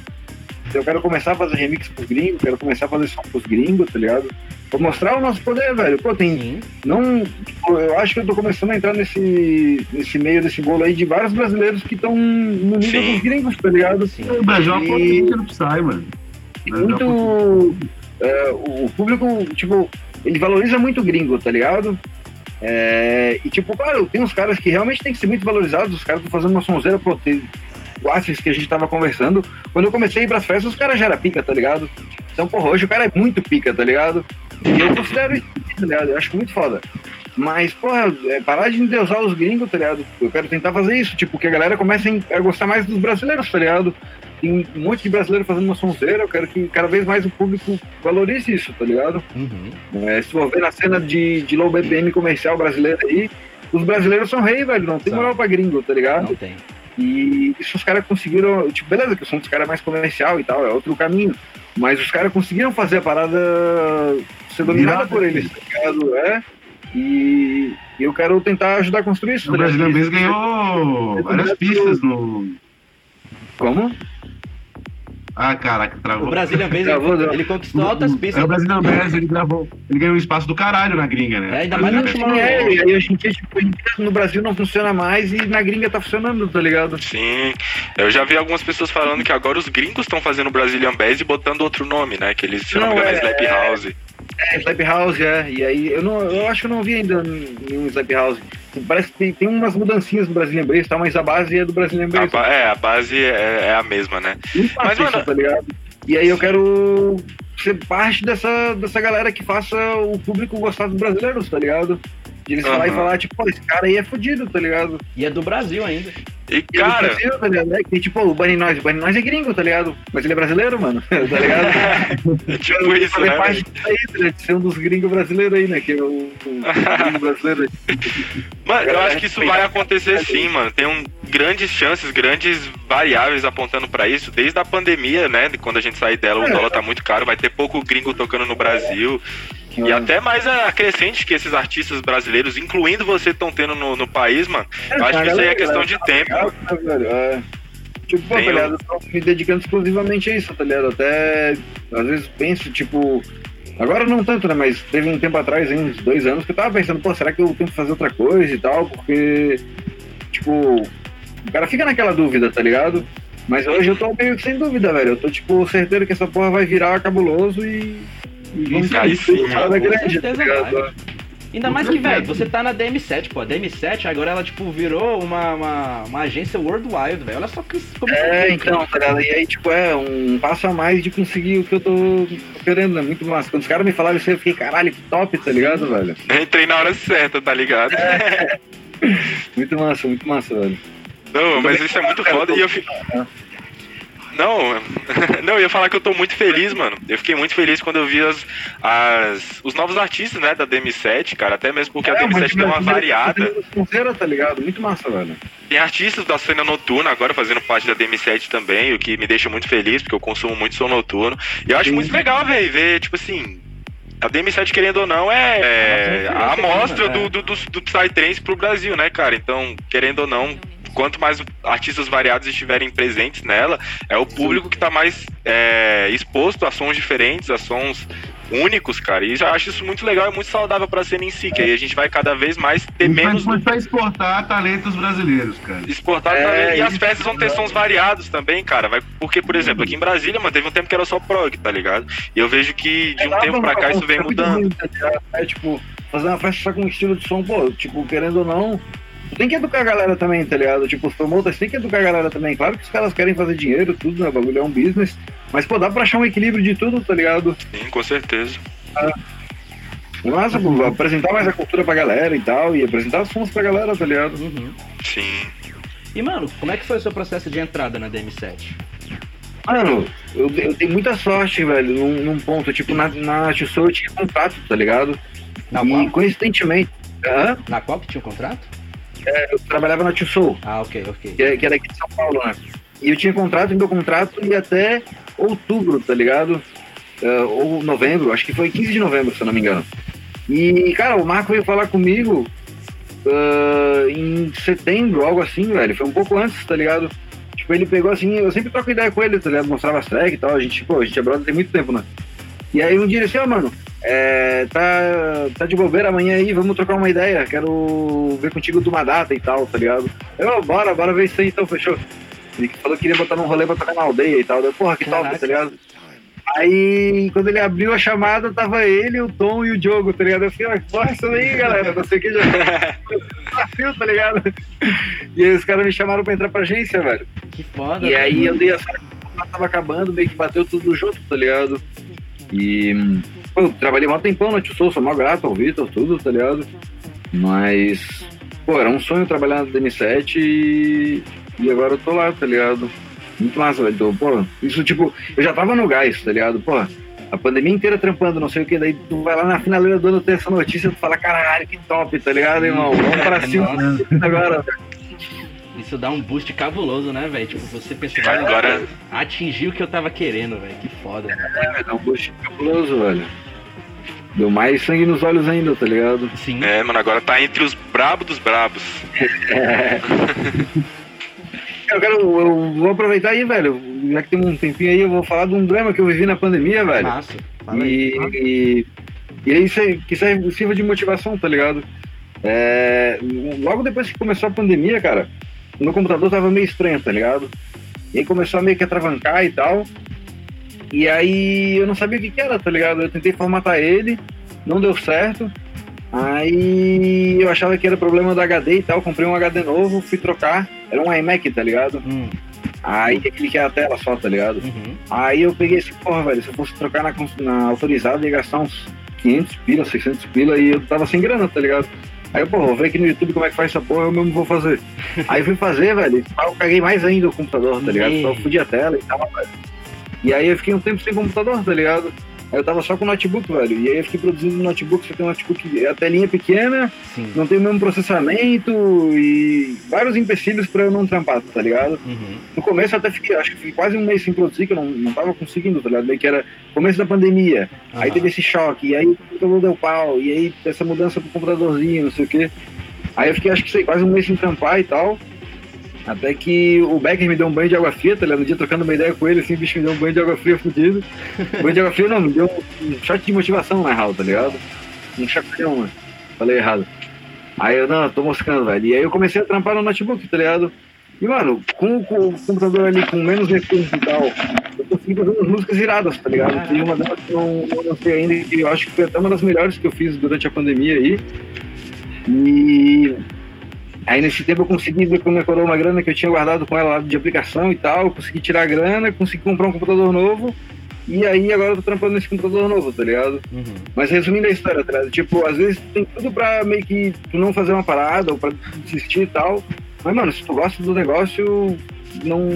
Speaker 5: Eu quero começar a fazer remix pros gringos, quero começar a fazer som pros gringos, tá ligado? Pra mostrar o nosso poder, velho. Pô, tem.
Speaker 2: Sim.
Speaker 5: Não. tipo, eu acho que eu tô começando a entrar nesse, nesse meio desse bolo aí de vários brasileiros que estão no nível
Speaker 4: Sim.
Speaker 5: dos gringos, tá ligado?
Speaker 2: Sim.
Speaker 3: O Brasil é uma potência no Psy, mano. É
Speaker 5: muito. é, o público, tipo, ele valoriza muito o gringo, tá ligado? É, e tipo, claro, tem uns caras que realmente tem que ser muito valorizados, os caras estão fazendo uma sonzeira, Asis que a gente tava conversando. Quando eu comecei a ir pras festas, os caras já eram pica, tá ligado? Então, porra, hoje o cara é muito pica, tá ligado? E eu considero isso, tá ligado? Eu acho muito foda. Mas, porra, é parar de endeusar os gringos, tá ligado? Eu quero tentar fazer isso, tipo, que a galera comece a gostar mais dos brasileiros, tá ligado? Tem um monte de brasileiro fazendo uma sonzeira, eu quero que cada vez mais o público valorize isso, tá ligado?
Speaker 2: Uhum.
Speaker 5: É, se for ver na cena de, de low BPM comercial brasileira aí, os brasileiros são rei, velho, não tem moral pra gringo, tá ligado?
Speaker 2: Não tem.
Speaker 5: E isso os caras conseguiram, tipo, beleza, que o som dos caras é mais comercial e tal, é outro caminho. Mas os caras conseguiram fazer a parada ser dominada por eles, tá ligado? É. E eu quero tentar ajudar a construir isso.
Speaker 3: O
Speaker 5: tá ligado?
Speaker 3: Brasileiro Base ganhou várias pistas no.
Speaker 5: Como?
Speaker 3: Ah, caraca,
Speaker 2: O
Speaker 3: travou.
Speaker 2: Brazilian Base,
Speaker 5: Travou,
Speaker 2: ele,
Speaker 5: não.
Speaker 2: ele conquistou altas
Speaker 3: É
Speaker 2: pistas.
Speaker 3: o Brasileiro Base, ele gravou. Ele ganhou espaço do caralho na gringa, né?
Speaker 2: É, ainda mais
Speaker 3: Brasileiro
Speaker 2: na
Speaker 3: Base.
Speaker 2: última-
Speaker 5: É, e aí hoje em dia, tipo, no Brasil não funciona mais e na gringa tá funcionando, tá ligado?
Speaker 4: Sim, eu já vi algumas pessoas falando que agora os gringos estão fazendo Brazilian Bass e botando outro nome, né? Que eles, se eu não me
Speaker 5: Não,
Speaker 4: engano, é
Speaker 5: é-
Speaker 4: Slap House.
Speaker 5: É, Slap House, é. E aí, eu, não, eu acho que eu não vi ainda nenhum Slap House. Parece que tem, tem umas mudancinhas do Brazilian Bass, tá? Mas a base é do
Speaker 4: A ba- é, a base é, é a mesma, né? Mas, mano-
Speaker 5: tá ligado? E aí eu quero ser parte dessa, dessa galera que faça o público gostar dos brasileiros, tá ligado? De eles falar e falar, tipo, pô, esse cara aí é fudido, tá ligado?
Speaker 2: E é do Brasil ainda.
Speaker 4: E,
Speaker 5: E
Speaker 4: cara,
Speaker 5: ele Brasil, tá ligado? É que, tipo, o Bunny Noise, o Bunny Noise é gringo, tá ligado? Mas ele é brasileiro, mano, tá ligado?
Speaker 4: é tipo isso,
Speaker 5: fazer
Speaker 4: né?
Speaker 5: parte disso aí, tá ligado? Ser um dos gringos brasileiros aí, né? Que é o, o gringo brasileiro.
Speaker 4: Mano, eu acho que isso vai acontecer sim, mano. Tem um, grandes chances, grandes variáveis apontando pra isso. Desde a pandemia, né? De quando a gente sair dela, o
Speaker 5: É.
Speaker 4: dólar tá muito caro, vai ter pouco gringo tocando no Brasil. E até mais a crescente que esses artistas brasileiros, incluindo você, estão tendo no, no país, mano. Eu acho que isso aí é questão de tempo.
Speaker 5: É, é. Tipo, pô, tá ligado? Eu tô me dedicando exclusivamente a isso, tá ligado? Até, às vezes, penso, tipo... Agora não tanto, né? Mas teve um tempo atrás, hein, uns dois anos, que eu tava pensando, pô, será que eu tenho que fazer outra coisa e tal? Porque, tipo, o cara fica naquela dúvida, tá ligado? Mas hoje eu tô meio que sem dúvida, velho. Eu tô, tipo, certeiro que essa porra vai virar cabuloso e...
Speaker 3: Isso
Speaker 4: aí sim,
Speaker 2: Com
Speaker 5: tá
Speaker 2: certeza
Speaker 5: ligado?
Speaker 2: vai. Ainda mais que, velho, você tá na DM7, pô. A DM7 agora ela, tipo, virou uma, uma, uma agência worldwide, velho. Olha só que, como
Speaker 5: É,
Speaker 2: é
Speaker 5: então, tá ligado? E aí, tipo, é um passo a mais de conseguir o que eu tô querendo, né? Muito massa. Quando os caras me falaram isso, eu fiquei, caralho, que top, tá ligado, velho?
Speaker 4: Entrei na hora certa, tá ligado?
Speaker 5: Muito massa, muito massa, velho.
Speaker 4: Não, mas isso é muito foda e eu fico. Não, não, eu ia falar que eu tô muito feliz, mano. Eu fiquei muito feliz quando eu vi as, as, os novos artistas, né, da DM7, cara. Até mesmo porque a
Speaker 5: É,
Speaker 4: DM7 tem uma variada.
Speaker 5: Sincera, tá ligado? Muito massa, velho.
Speaker 4: Tem artistas da cena noturna agora fazendo parte da DM7 também, o que me deixa muito feliz, porque eu consumo muito som noturno. E eu acho
Speaker 5: Sim.
Speaker 4: muito legal, velho, ver, tipo assim. A DM7, querendo ou não, é, é a
Speaker 2: referência
Speaker 4: amostra
Speaker 2: né?
Speaker 4: do, do, do, do Psytrance pro Brasil, né, cara? Então, querendo ou não, quanto mais artistas variados estiverem presentes nela, é o público que tá mais é, exposto a sons diferentes, a sons únicos, cara. E eu acho isso muito legal e muito saudável pra cena em si, que aí a gente vai cada vez mais ter
Speaker 3: A gente
Speaker 4: menos
Speaker 3: vai começar a exportar talentos brasileiros, cara.
Speaker 4: exportar
Speaker 5: É,
Speaker 4: também. E as festas vão ter sons variados também, cara. Vai, porque, por exemplo, aqui em Brasília, mano, teve um tempo que era só prog, tá ligado? E eu vejo que de um tempo pra cá isso vem mudando.
Speaker 5: É tipo, fazer uma festa só com um estilo de som, pô, tipo, querendo ou não, tem que educar a galera também, tá ligado? Tipo, os promoters tem que educar a galera também. Claro que os caras querem fazer dinheiro, tudo, né? O bagulho é um business. Mas, pô, dá pra achar um equilíbrio de tudo, tá ligado?
Speaker 4: Sim, com certeza.
Speaker 5: Nossa, pô, apresentar mais a cultura pra galera e tal, e apresentar os sons pra galera, tá ligado?
Speaker 2: Uhum.
Speaker 4: Sim.
Speaker 2: E, mano, como é que foi o seu processo de entrada na DM7?
Speaker 5: Mano, eu, eu dei muita sorte, velho, num, num ponto, tipo, na, na Tissot eu tinha contato, tá ligado?
Speaker 2: Na
Speaker 5: e
Speaker 2: qual?
Speaker 5: coincidentemente, hã?
Speaker 2: Na qual que tinha um contrato?
Speaker 5: Eu trabalhava na Tissot.
Speaker 2: Ah, ok, ok.
Speaker 5: que é, que é daqui de São Paulo, né? E eu tinha contrato, e meu contrato ia até outubro, tá ligado? Eh, ou novembro, acho que foi 15 de novembro, se eu não me engano. E, cara, o Marco veio falar comigo ah, em setembro, algo assim, velho. Foi um pouco antes, tá ligado? Tipo, ele pegou assim, eu sempre troco ideia com ele, tá ligado? Mostrava as tracks e tal, a gente, pô, a gente é brother tem muito tempo, né? E aí um dia ele disse, ó, mano, é, tá, tá de bobeira amanhã aí, vamos trocar uma ideia, quero ver contigo de uma data e tal, tá ligado? Eu, bora, bora ver isso aí então, fechou. Ele falou que queria botar num rolê pra tocar na aldeia e tal. Eu, porra, que
Speaker 2: Caraca.
Speaker 5: top, tá ligado? Aí, quando ele abriu a chamada, tava ele, o Tom e o Diogo, tá ligado? Eu fiquei, "Mas porra, isso aí, galera, não sei o que já. Desafio, tá ligado? E aí os caras me chamaram pra entrar pra agência, velho.
Speaker 2: Que foda.
Speaker 5: E aí eu dei a sorte que o contrato tava acabando, meio que bateu tudo junto, tá ligado? E. Pô, eu trabalhei mó tempão na Tio Sou, sou mó grato ao Vitor, tudo, tá ligado? Mas. Pô, era um sonho trabalhar na DM7 e. E agora eu tô lá, tá ligado? Muito massa, velho. Então, pô, isso tipo, eu já tava no gás, tá ligado? Pô, a pandemia inteira trampando, não sei o que, daí tu vai lá na finaleira do ano ter essa notícia e tu fala, caralho, que top, tá ligado, irmão? Vamos pra cima agora, velho.
Speaker 2: Isso dá um boost cabuloso, né, velho? Tipo, você pensa,
Speaker 4: Cara,
Speaker 2: "Caralho,
Speaker 4: agora-
Speaker 2: atingiu o que eu tava querendo, velho. Que foda. velho.
Speaker 5: É, dá um boost cabuloso, velho. Deu mais sangue nos olhos ainda, tá ligado?
Speaker 2: Sim.
Speaker 4: É, mano, agora tá entre os brabos dos brabos.
Speaker 5: Eu quero, eu vou aproveitar aí, velho. Já que tem um tempinho aí, eu vou falar de um drama que eu vivi na pandemia, velho.
Speaker 2: Massa. Fala aí.
Speaker 5: E, e, e aí isso aí- que serve- sirva de motivação, tá ligado? É, logo depois que começou a pandemia, cara, o meu computador tava meio estranho, tá ligado? E aí começou a meio que atravancar e tal. E aí eu não sabia o que, que era, tá ligado? Eu tentei formatar ele, não deu certo. Aí eu achava que era problema do HD e tal, comprei um HD novo, fui trocar, era um iMac, tá ligado?
Speaker 2: Hum,
Speaker 5: Aí eu cliquei a tela só, tá ligado?
Speaker 2: uhum.
Speaker 5: Aí eu peguei esse porra, velho, se eu fosse trocar na, na autorizada ia gastar uns 500 pila, 600 pila e eu tava sem grana, tá ligado? Aí eu, pô, vou ver aqui no YouTube como é que faz essa porra, eu mesmo vou fazer. aí fui fazer, velho, eu caguei mais ainda o computador, tá ligado? Só fudi a tela e tal, velho. E aí eu fiquei um tempo sem computador, tá ligado? Aí eu tava só com notebook, velho. E aí eu fiquei produzindo no notebook, você tem um notebook, a telinha pequena,
Speaker 2: Sim.
Speaker 5: não tem o mesmo processamento e vários empecilhos pra eu não trampar, tá ligado?
Speaker 2: Uhum.
Speaker 5: No começo eu até fiquei, acho que fiquei quase um mês sem produzir, que eu não, não tava conseguindo, tá ligado? Meio que era começo da pandemia, aí
Speaker 2: Aham.
Speaker 5: teve esse choque, e aí o computador deu pau, e aí essa mudança pro computadorzinho, não sei o quê. Aí eu fiquei, acho que sei, quase um mês sem trampar e tal. Até que o Becker me deu um banho de água fria, tá ligado? No dia trocando uma ideia com ele, assim, o bicho me deu um banho de água fria fudido. banho de água fria não, me deu um shot de motivação, na real, tá ligado? Um chacoalhão, mano. Falei errado. Aí eu, não, tô moscando, velho. E aí eu comecei a trampar no notebook, tá ligado? E, mano, com, com o computador ali com menos recursos e tal, eu consegui fazer umas músicas iradas, tá ligado? Tem uma delas que eu não, não lancei ainda, que eu acho que foi até uma das melhores que eu fiz durante a pandemia aí. E aí nesse tempo eu consegui ver decorou uma grana que eu tinha guardado com ela lá de aplicação e tal, consegui tirar a grana, consegui comprar um computador novo. E aí agora eu tô trampando nesse computador novo, tá ligado?
Speaker 2: Uhum.
Speaker 5: Mas resumindo a história, tá ligado? Tipo, às vezes tem tudo pra meio que tu não fazer uma parada ou pra desistir e tal. Mas, mano, se tu gosta do negócio, não,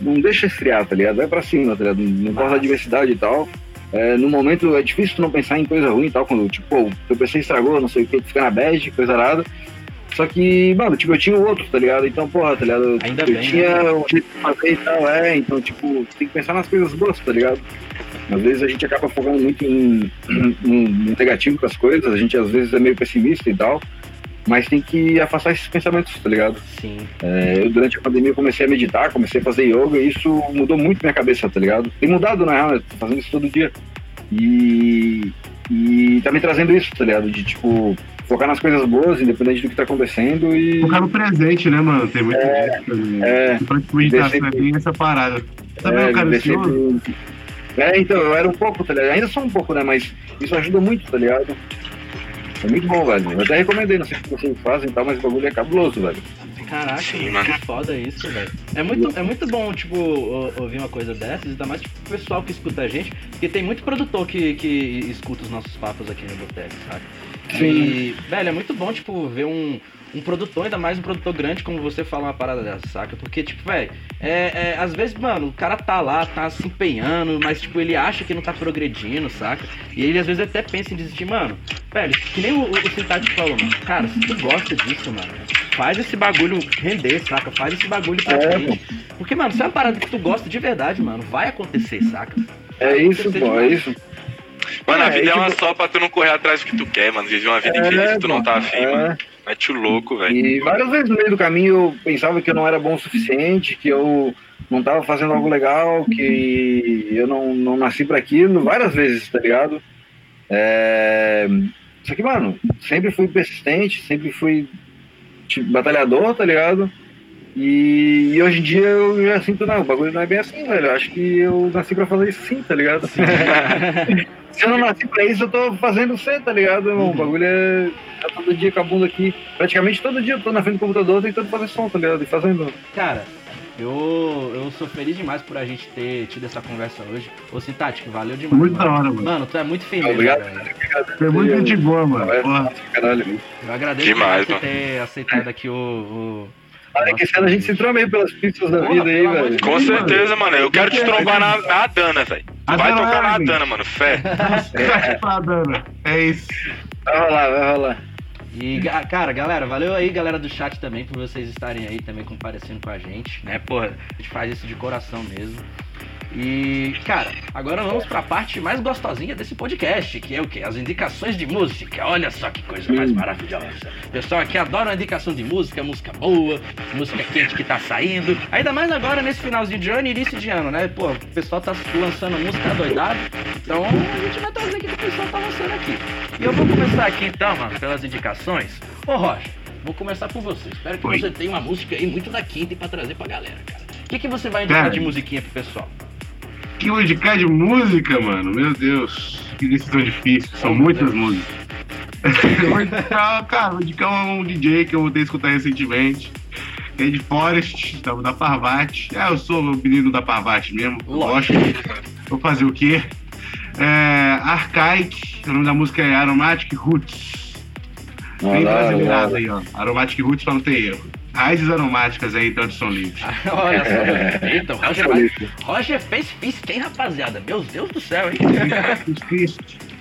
Speaker 5: não deixa esfriar, tá ligado? Vai pra cima, tá ligado? Não importa a diversidade e tal. É, no momento é difícil tu não pensar em coisa ruim e tal, quando, tipo, pô, teu PC estragou, não sei o que, tu fica na bad, coisa nada. Só que, mano, tipo, eu tinha outro, tá ligado? Então, porra, tá ligado?
Speaker 2: Ainda
Speaker 5: eu
Speaker 2: bem,
Speaker 5: tinha
Speaker 2: né?
Speaker 5: um jeito de fazer e tal, é, então, tipo, tem que pensar nas coisas boas, tá ligado? Às vezes a gente acaba focando muito em, em- no negativo das coisas, a gente às vezes é meio pessimista e tal, mas tem que afastar esses pensamentos, tá ligado?
Speaker 2: Sim.
Speaker 5: É, eu, durante a pandemia, comecei a meditar, comecei a fazer yoga e isso mudou muito minha cabeça, tá ligado? Tem mudado, na real, eu tô fazendo isso todo dia. E, e tá me trazendo isso, tá ligado? De, tipo, focar nas coisas boas, independente do que tá acontecendo e...
Speaker 3: Focar no presente, né, mano? Tem muito disso também.
Speaker 5: É,
Speaker 3: Pra meditação é
Speaker 5: sempre-
Speaker 3: bem essa parada. Também
Speaker 5: é,
Speaker 3: é um cara
Speaker 5: sempre- É, então, eu era um pouco, tá ligado? Ainda sou um pouco, né? Mas isso ajuda muito, tá ligado? É muito bom, velho. Eu até recomendei, não sei se vocês fazem e tal, mas o bagulho é cabuloso, velho.
Speaker 2: Caraca,
Speaker 4: Sim,
Speaker 2: que
Speaker 4: mano.
Speaker 2: foda isso, velho. É muito, é muito bom, tipo, ou- ouvir uma coisa dessas, ainda mais tipo, o pessoal que escuta a gente, porque tem muito produtor que, que escuta os nossos papos aqui no Boteco, sabe? E, velho, é muito bom, tipo, ver um, um produtor, ainda mais um produtor grande, como você fala uma parada dessa, saca? Porque, tipo, velho, é, é, às vezes, mano, o cara tá lá, tá se empenhando, mas, tipo, ele acha que não tá progredindo, saca? E ele, às vezes, até pensa em desistir, mano, velho, que nem o, o, Sintático falou, mano, cara, se tu gosta disso, mano, faz esse bagulho render, saca? Faz esse bagulho pra
Speaker 5: É,
Speaker 2: frente. Porque, mano, se é uma parada que tu gosta de verdade, mano, vai acontecer, saca?
Speaker 5: É
Speaker 2: Vai
Speaker 5: isso,
Speaker 2: acontecer
Speaker 5: pô, é isso.
Speaker 4: Mano, a
Speaker 5: É,
Speaker 4: vida é
Speaker 5: tipo-
Speaker 4: uma só pra tu não correr atrás do que tu quer, mano. Viver uma vida infeliz se tu não tá afim,
Speaker 5: é.
Speaker 4: mano. Mete o louco, velho.
Speaker 5: E várias vezes no meio do caminho eu pensava que eu não era bom o suficiente, que eu não tava fazendo algo legal, que eu não, não nasci pra aquilo, várias vezes, tá ligado? É... Só que, mano, sempre fui persistente, sempre fui tipo, batalhador, tá ligado? E, e hoje em dia eu já sinto, não, o bagulho não é bem assim, velho. Eu acho que eu nasci pra fazer isso sim, tá ligado? Se eu não nasci pra isso, eu tô fazendo ser, tá ligado, irmão? O bagulho é. Tá todo dia com a bunda aqui. Praticamente todo dia eu tô na frente do computador tentando fazer som, tá ligado? E fazendo.
Speaker 2: Cara, eu, eu sou feliz demais por a gente ter tido essa conversa hoje. Ô, Sintático, valeu demais.
Speaker 3: Muito da
Speaker 2: mano.
Speaker 3: hora, mano.
Speaker 2: Mano, tu é muito firmeza,
Speaker 5: Obrigado.
Speaker 2: velho.
Speaker 3: Foi muito gente boa, mano.
Speaker 5: É. Caralho.
Speaker 2: Eu agradeço
Speaker 4: Demais,
Speaker 2: por ter aceitado aqui o. o...
Speaker 5: Olha que esse ano a gente se meio pelas pistas da vida aí, velho.
Speaker 4: Com certeza, mano. Eu quero te trombar na, na Dana, velho. Vai tocar na
Speaker 3: Evelyn.
Speaker 4: Dana, mano. Fé.
Speaker 3: É isso.
Speaker 5: Vai rolar, vai rolar.
Speaker 2: E, cara, galera, valeu aí, galera do chat também, por vocês estarem aí também comparecendo com a gente, né? Porra, a gente faz isso de coração mesmo. E, cara, agora vamos pra parte mais gostosinha desse podcast, que é o quê? As indicações de música. Olha só que coisa mais maravilhosa. O pessoal aqui adora indicação de música, música boa, música quente que tá saindo. Ainda mais agora nesse finalzinho de ano e início de ano, né? Pô, o pessoal tá lançando música doidado. Então a gente vai trazer aqui o que o pessoal tá lançando aqui. E eu vou começar aqui então, mano, pelas indicações. Ô Roger, vou começar por você. Espero que
Speaker 3: Oi.
Speaker 2: você tenha uma música aí muito da quinta pra trazer pra galera, cara. O que, que você vai indicar
Speaker 3: Cara.
Speaker 2: de musiquinha pro pessoal?
Speaker 3: Que indicar de música, mano? Meu Deus. Que decisão difícil. São muitas músicas. eu vou indicar, cara, vou indicar um DJ que eu voltei a escutar recentemente. É de Forest, da, da Parvati. É, eu sou o menino da Parvati mesmo. Gosto. Vou fazer o quê? É, Archaic, o nome da música é Aromatic Roots. Bem brasileirado aí, ó. Aromatic Roots pra não ter erro. Raízes aromáticas aí, tradução livre.
Speaker 2: Olha só. Eita, o Roger, vai...
Speaker 5: lá.
Speaker 2: Roger fez física, hein, rapaziada? Meu Deus do céu, hein?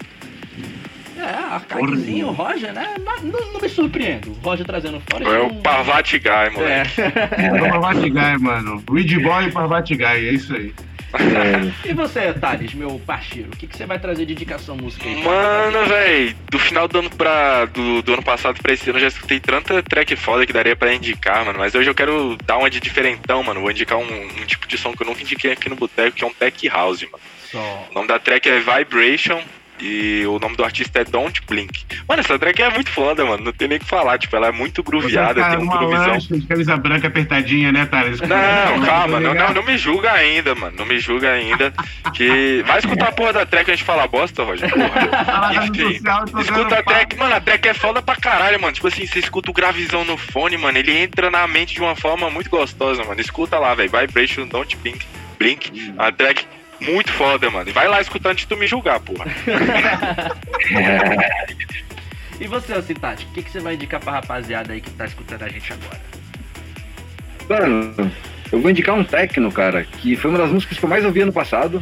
Speaker 2: É, arcaiquezinho, o Roger, né? Não, não me surpreendo. O Roger trazendo fora.
Speaker 4: É o Parvati Guy, moleque.
Speaker 2: É.
Speaker 3: É o Parvati Guy, mano. Weed Boy e Parvati Guy, é isso aí.
Speaker 5: É,
Speaker 2: E você, Thales, meu parceiro? O que, que você vai trazer de indicação música aí?
Speaker 4: Mano, velho, do final do ano pra. Do, do ano passado pra esse ano eu já escutei tanta track foda que daria pra indicar, mano. Mas hoje eu quero dar uma de diferentão, mano. Vou indicar um, um tipo de som que eu nunca indiquei aqui no Boteco, que é um Tech House, mano.
Speaker 2: Só.
Speaker 4: O nome da track é Vibration. E o nome do artista é Don't Blink. Mano, essa track é muito foda, mano. Não tem nem o que falar. Tipo, ela é muito grooveada,
Speaker 3: Você tá
Speaker 4: tem um
Speaker 3: lancha de camisa branca apertadinha, né, Thales?
Speaker 4: Não, calma, não, não, não me julga ainda, mano. Não me julga ainda. Que. Vai escutar a porra da track e a gente fala bosta, Roger. Porra.
Speaker 3: Tá
Speaker 4: Enfim,
Speaker 3: social,
Speaker 4: Escuta a track, mano, a track é foda pra caralho, mano. Tipo assim, você escuta o gravizão no fone, mano, ele entra na mente de uma forma muito gostosa, mano. Escuta lá, velho. Vibration, Don't Blink, Blink. A track muito foda, mano. E vai lá escutar antes de tu me julgar, porra.
Speaker 2: E você, ô Citati, o que, que você vai indicar pra rapaziada aí que tá escutando a gente agora?
Speaker 5: Mano, eu vou indicar um techno, cara, que foi uma das músicas que eu mais ouvi ano passado.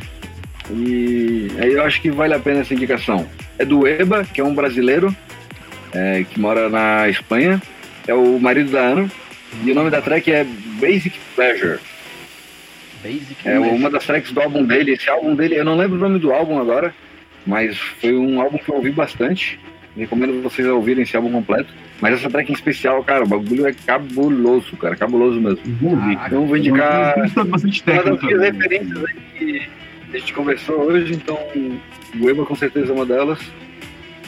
Speaker 5: E aí eu acho que vale a pena essa indicação. É do Eba, que é um brasileiro é, que mora na Espanha. É o marido da Ana. E o nome da track é Basic Pleasure.
Speaker 2: Basic
Speaker 5: É uma das tracks do álbum dele. Esse álbum dele, eu não lembro o nome do álbum agora, mas foi um álbum que eu ouvi bastante. Recomendo vocês a ouvirem esse álbum completo. Mas essa track em especial, cara, o bagulho é cabuloso, cara, cabuloso mesmo.
Speaker 2: Caraca.
Speaker 5: Então eu vou indicar
Speaker 3: Eu estou bastante
Speaker 5: uma das referências aí que a gente conversou hoje, então o Eba com certeza é uma delas.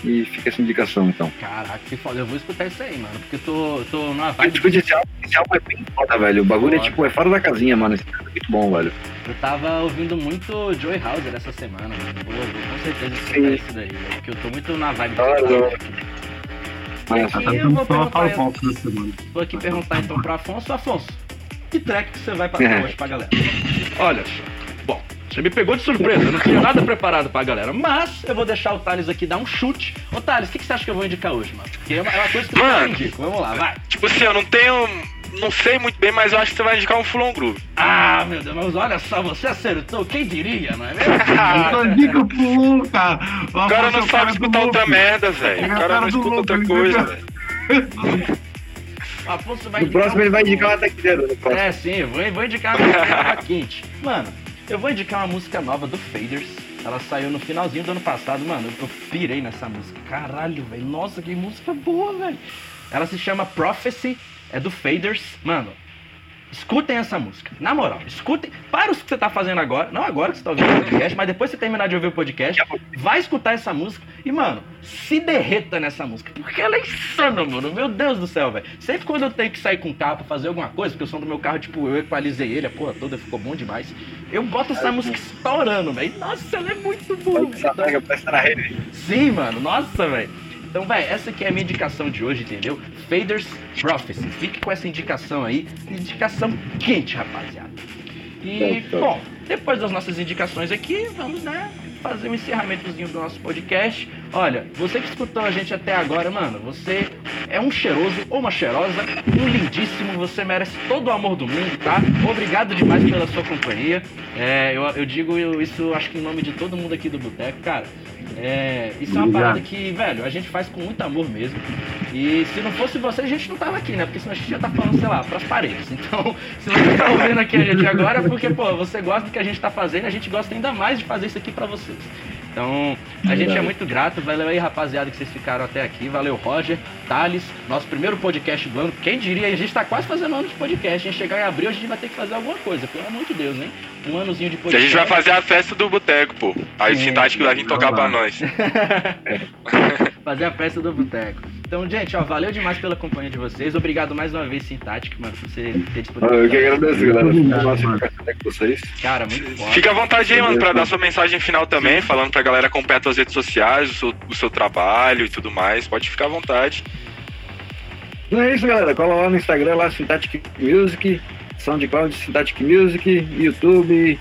Speaker 5: E fica essa indicação, então.
Speaker 2: Caraca, que foda. Eu vou escutar isso aí, mano. Porque eu tô, tô numa
Speaker 5: Eu
Speaker 2: vibe.
Speaker 5: discuti esse álbum, esse álbum é bem foda, velho. O bagulho é
Speaker 2: Foda.
Speaker 5: tipo, é fora da casinha, mano. Esse é muito bom, velho.
Speaker 2: Eu tava ouvindo muito Joey Hauser essa semana, mano. Vou, com certeza escutar isso daí, velho. Porque eu tô muito na vibe.
Speaker 3: Ah,
Speaker 5: Mas,
Speaker 3: tá
Speaker 2: eu vou
Speaker 3: para
Speaker 2: perguntar-. Vou aqui perguntar então pro Afonso. Afonso, que track que você vai passar
Speaker 5: É.
Speaker 2: hoje pra galera? Olha só. Bom, você me pegou de surpresa, eu não tinha nada preparado pra galera. Mas eu vou deixar o Thales aqui dar um chute. Ô Thales, o que, que você acha que eu vou indicar hoje, mano? Porque é uma, é uma coisa que eu
Speaker 4: Mano.
Speaker 2: sempre indico. Vamos lá, vai.
Speaker 4: Tipo assim, eu não tenho. Não sei muito bem, mas eu acho que você vai indicar um Fulon Groove.
Speaker 2: Ah, meu Deus, mas olha só, você acertou. Quem diria, não é mesmo?
Speaker 3: Eu pro Lu, cara.
Speaker 4: O cara não sabe escutar outra merda, velho. O cara não escuta
Speaker 3: louco,
Speaker 4: outra coisa, velho.
Speaker 2: O Afonso vai
Speaker 5: no próximo ele vai indicar uma. No próximo.
Speaker 2: É, sim, eu vou, vou indicar uma nova quente. Mano, eu vou indicar uma música nova do Faders. Ela saiu no finalzinho do ano passado, mano. Eu pirei nessa música. Caralho, velho. Nossa, que música boa, velho. Ela se chama Prophecy, é do Faders. Mano, escutem essa música. Na moral, escutem. Para o que você tá fazendo agora. Não agora que você tá ouvindo o podcast, mas depois que você terminar de ouvir o podcast, vai escutar essa música e, mano, se derreta nessa música. Porque ela é insana, mano. Meu Deus do céu, velho. Sempre quando eu tenho que sair com o carro pra fazer alguma coisa, porque o som do meu carro, tipo, eu equalizei ele, a porra toda ficou bom demais. Eu boto essa música estourando, velho. Nossa, ela é muito boa.
Speaker 5: Na rede.
Speaker 2: Sim, mano. Nossa, velho. Então, velho, essa aqui é a minha indicação de hoje, entendeu? Faders Prophecy. Fique com essa indicação aí. Indicação quente, rapaziada. E,
Speaker 5: top.
Speaker 2: bom, depois das nossas indicações aqui, vamos, né, fazer um encerramentozinho do nosso podcast. Olha, você que escutou a gente até agora, mano, você é um cheiroso ou uma cheirosa, um lindíssimo, você merece todo o amor do mundo, tá? Obrigado demais pela sua companhia. É, eu, eu digo isso, acho que em nome de todo mundo aqui do Boteco, cara. É, isso é uma parada que, velho, a gente faz com muito amor mesmo. E se não fosse você, a gente não tava aqui, né? Porque senão a gente já tá falando, sei lá, pras paredes. Então, se você tá ouvindo aqui a gente agora, é porque, pô, você gosta do que a gente tá fazendo, a gente gosta ainda mais de fazer isso aqui pra vocês. Então, a gente é muito grato. Valeu aí, rapaziada, que vocês ficaram até aqui. Valeu, Roger, Thales, nosso primeiro podcast do ano. Quem diria, a gente tá quase fazendo um ano de podcast. A gente chegar em abril, a gente vai ter que fazer alguma coisa, pelo amor de Deus, hein? Um anozinho de
Speaker 4: Se a
Speaker 2: podcast.
Speaker 4: gente vai fazer a festa do boteco, pô. Aí o
Speaker 2: Sim.
Speaker 4: Sintático vai vir tocar pra nós.
Speaker 2: Fazer a festa do boteco. Então, gente, ó, valeu demais pela companhia de vocês. Obrigado mais uma vez, Sintático, mano, por você ter
Speaker 5: Ah, Eu que
Speaker 2: disponibilizado.
Speaker 5: agradeço, galera.
Speaker 3: Obrigado,
Speaker 5: com vocês.
Speaker 2: Cara, muito foda.
Speaker 4: Fica à vontade aí, mano, pra dar sua mensagem final também, falando pra galera acompanhar suas redes sociais, o seu, o seu trabalho e tudo mais. Pode ficar à vontade.
Speaker 5: Então é isso, galera. Cola lá no Instagram, lá, Syntactic Music, SoundCloud, Syntactic Music, YouTube,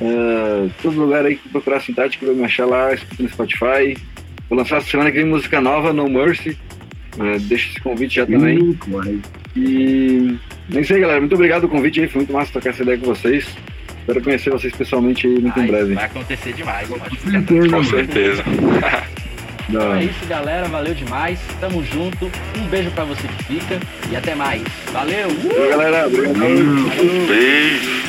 Speaker 5: eh, todo lugar aí que procurar Syntactic vai me achar lá, no Spotify. Vou lançar essa semana que vem música nova, No Mercy. Eh, deixa esse convite já também. E é isso aí, galera. Muito obrigado pelo convite aí. Foi muito massa trocar essa ideia com vocês. Espero conhecer vocês pessoalmente aí muito
Speaker 2: Ai,
Speaker 5: em breve.
Speaker 2: Vai acontecer demais, ficar
Speaker 3: certeza,
Speaker 4: Com certeza.
Speaker 2: Então é isso, galera. Valeu demais. Tamo junto. Um beijo pra você que fica. E até mais. Valeu! Uh!
Speaker 5: Valeu, galera. Obrigado.
Speaker 3: Valeu.
Speaker 4: Beijo.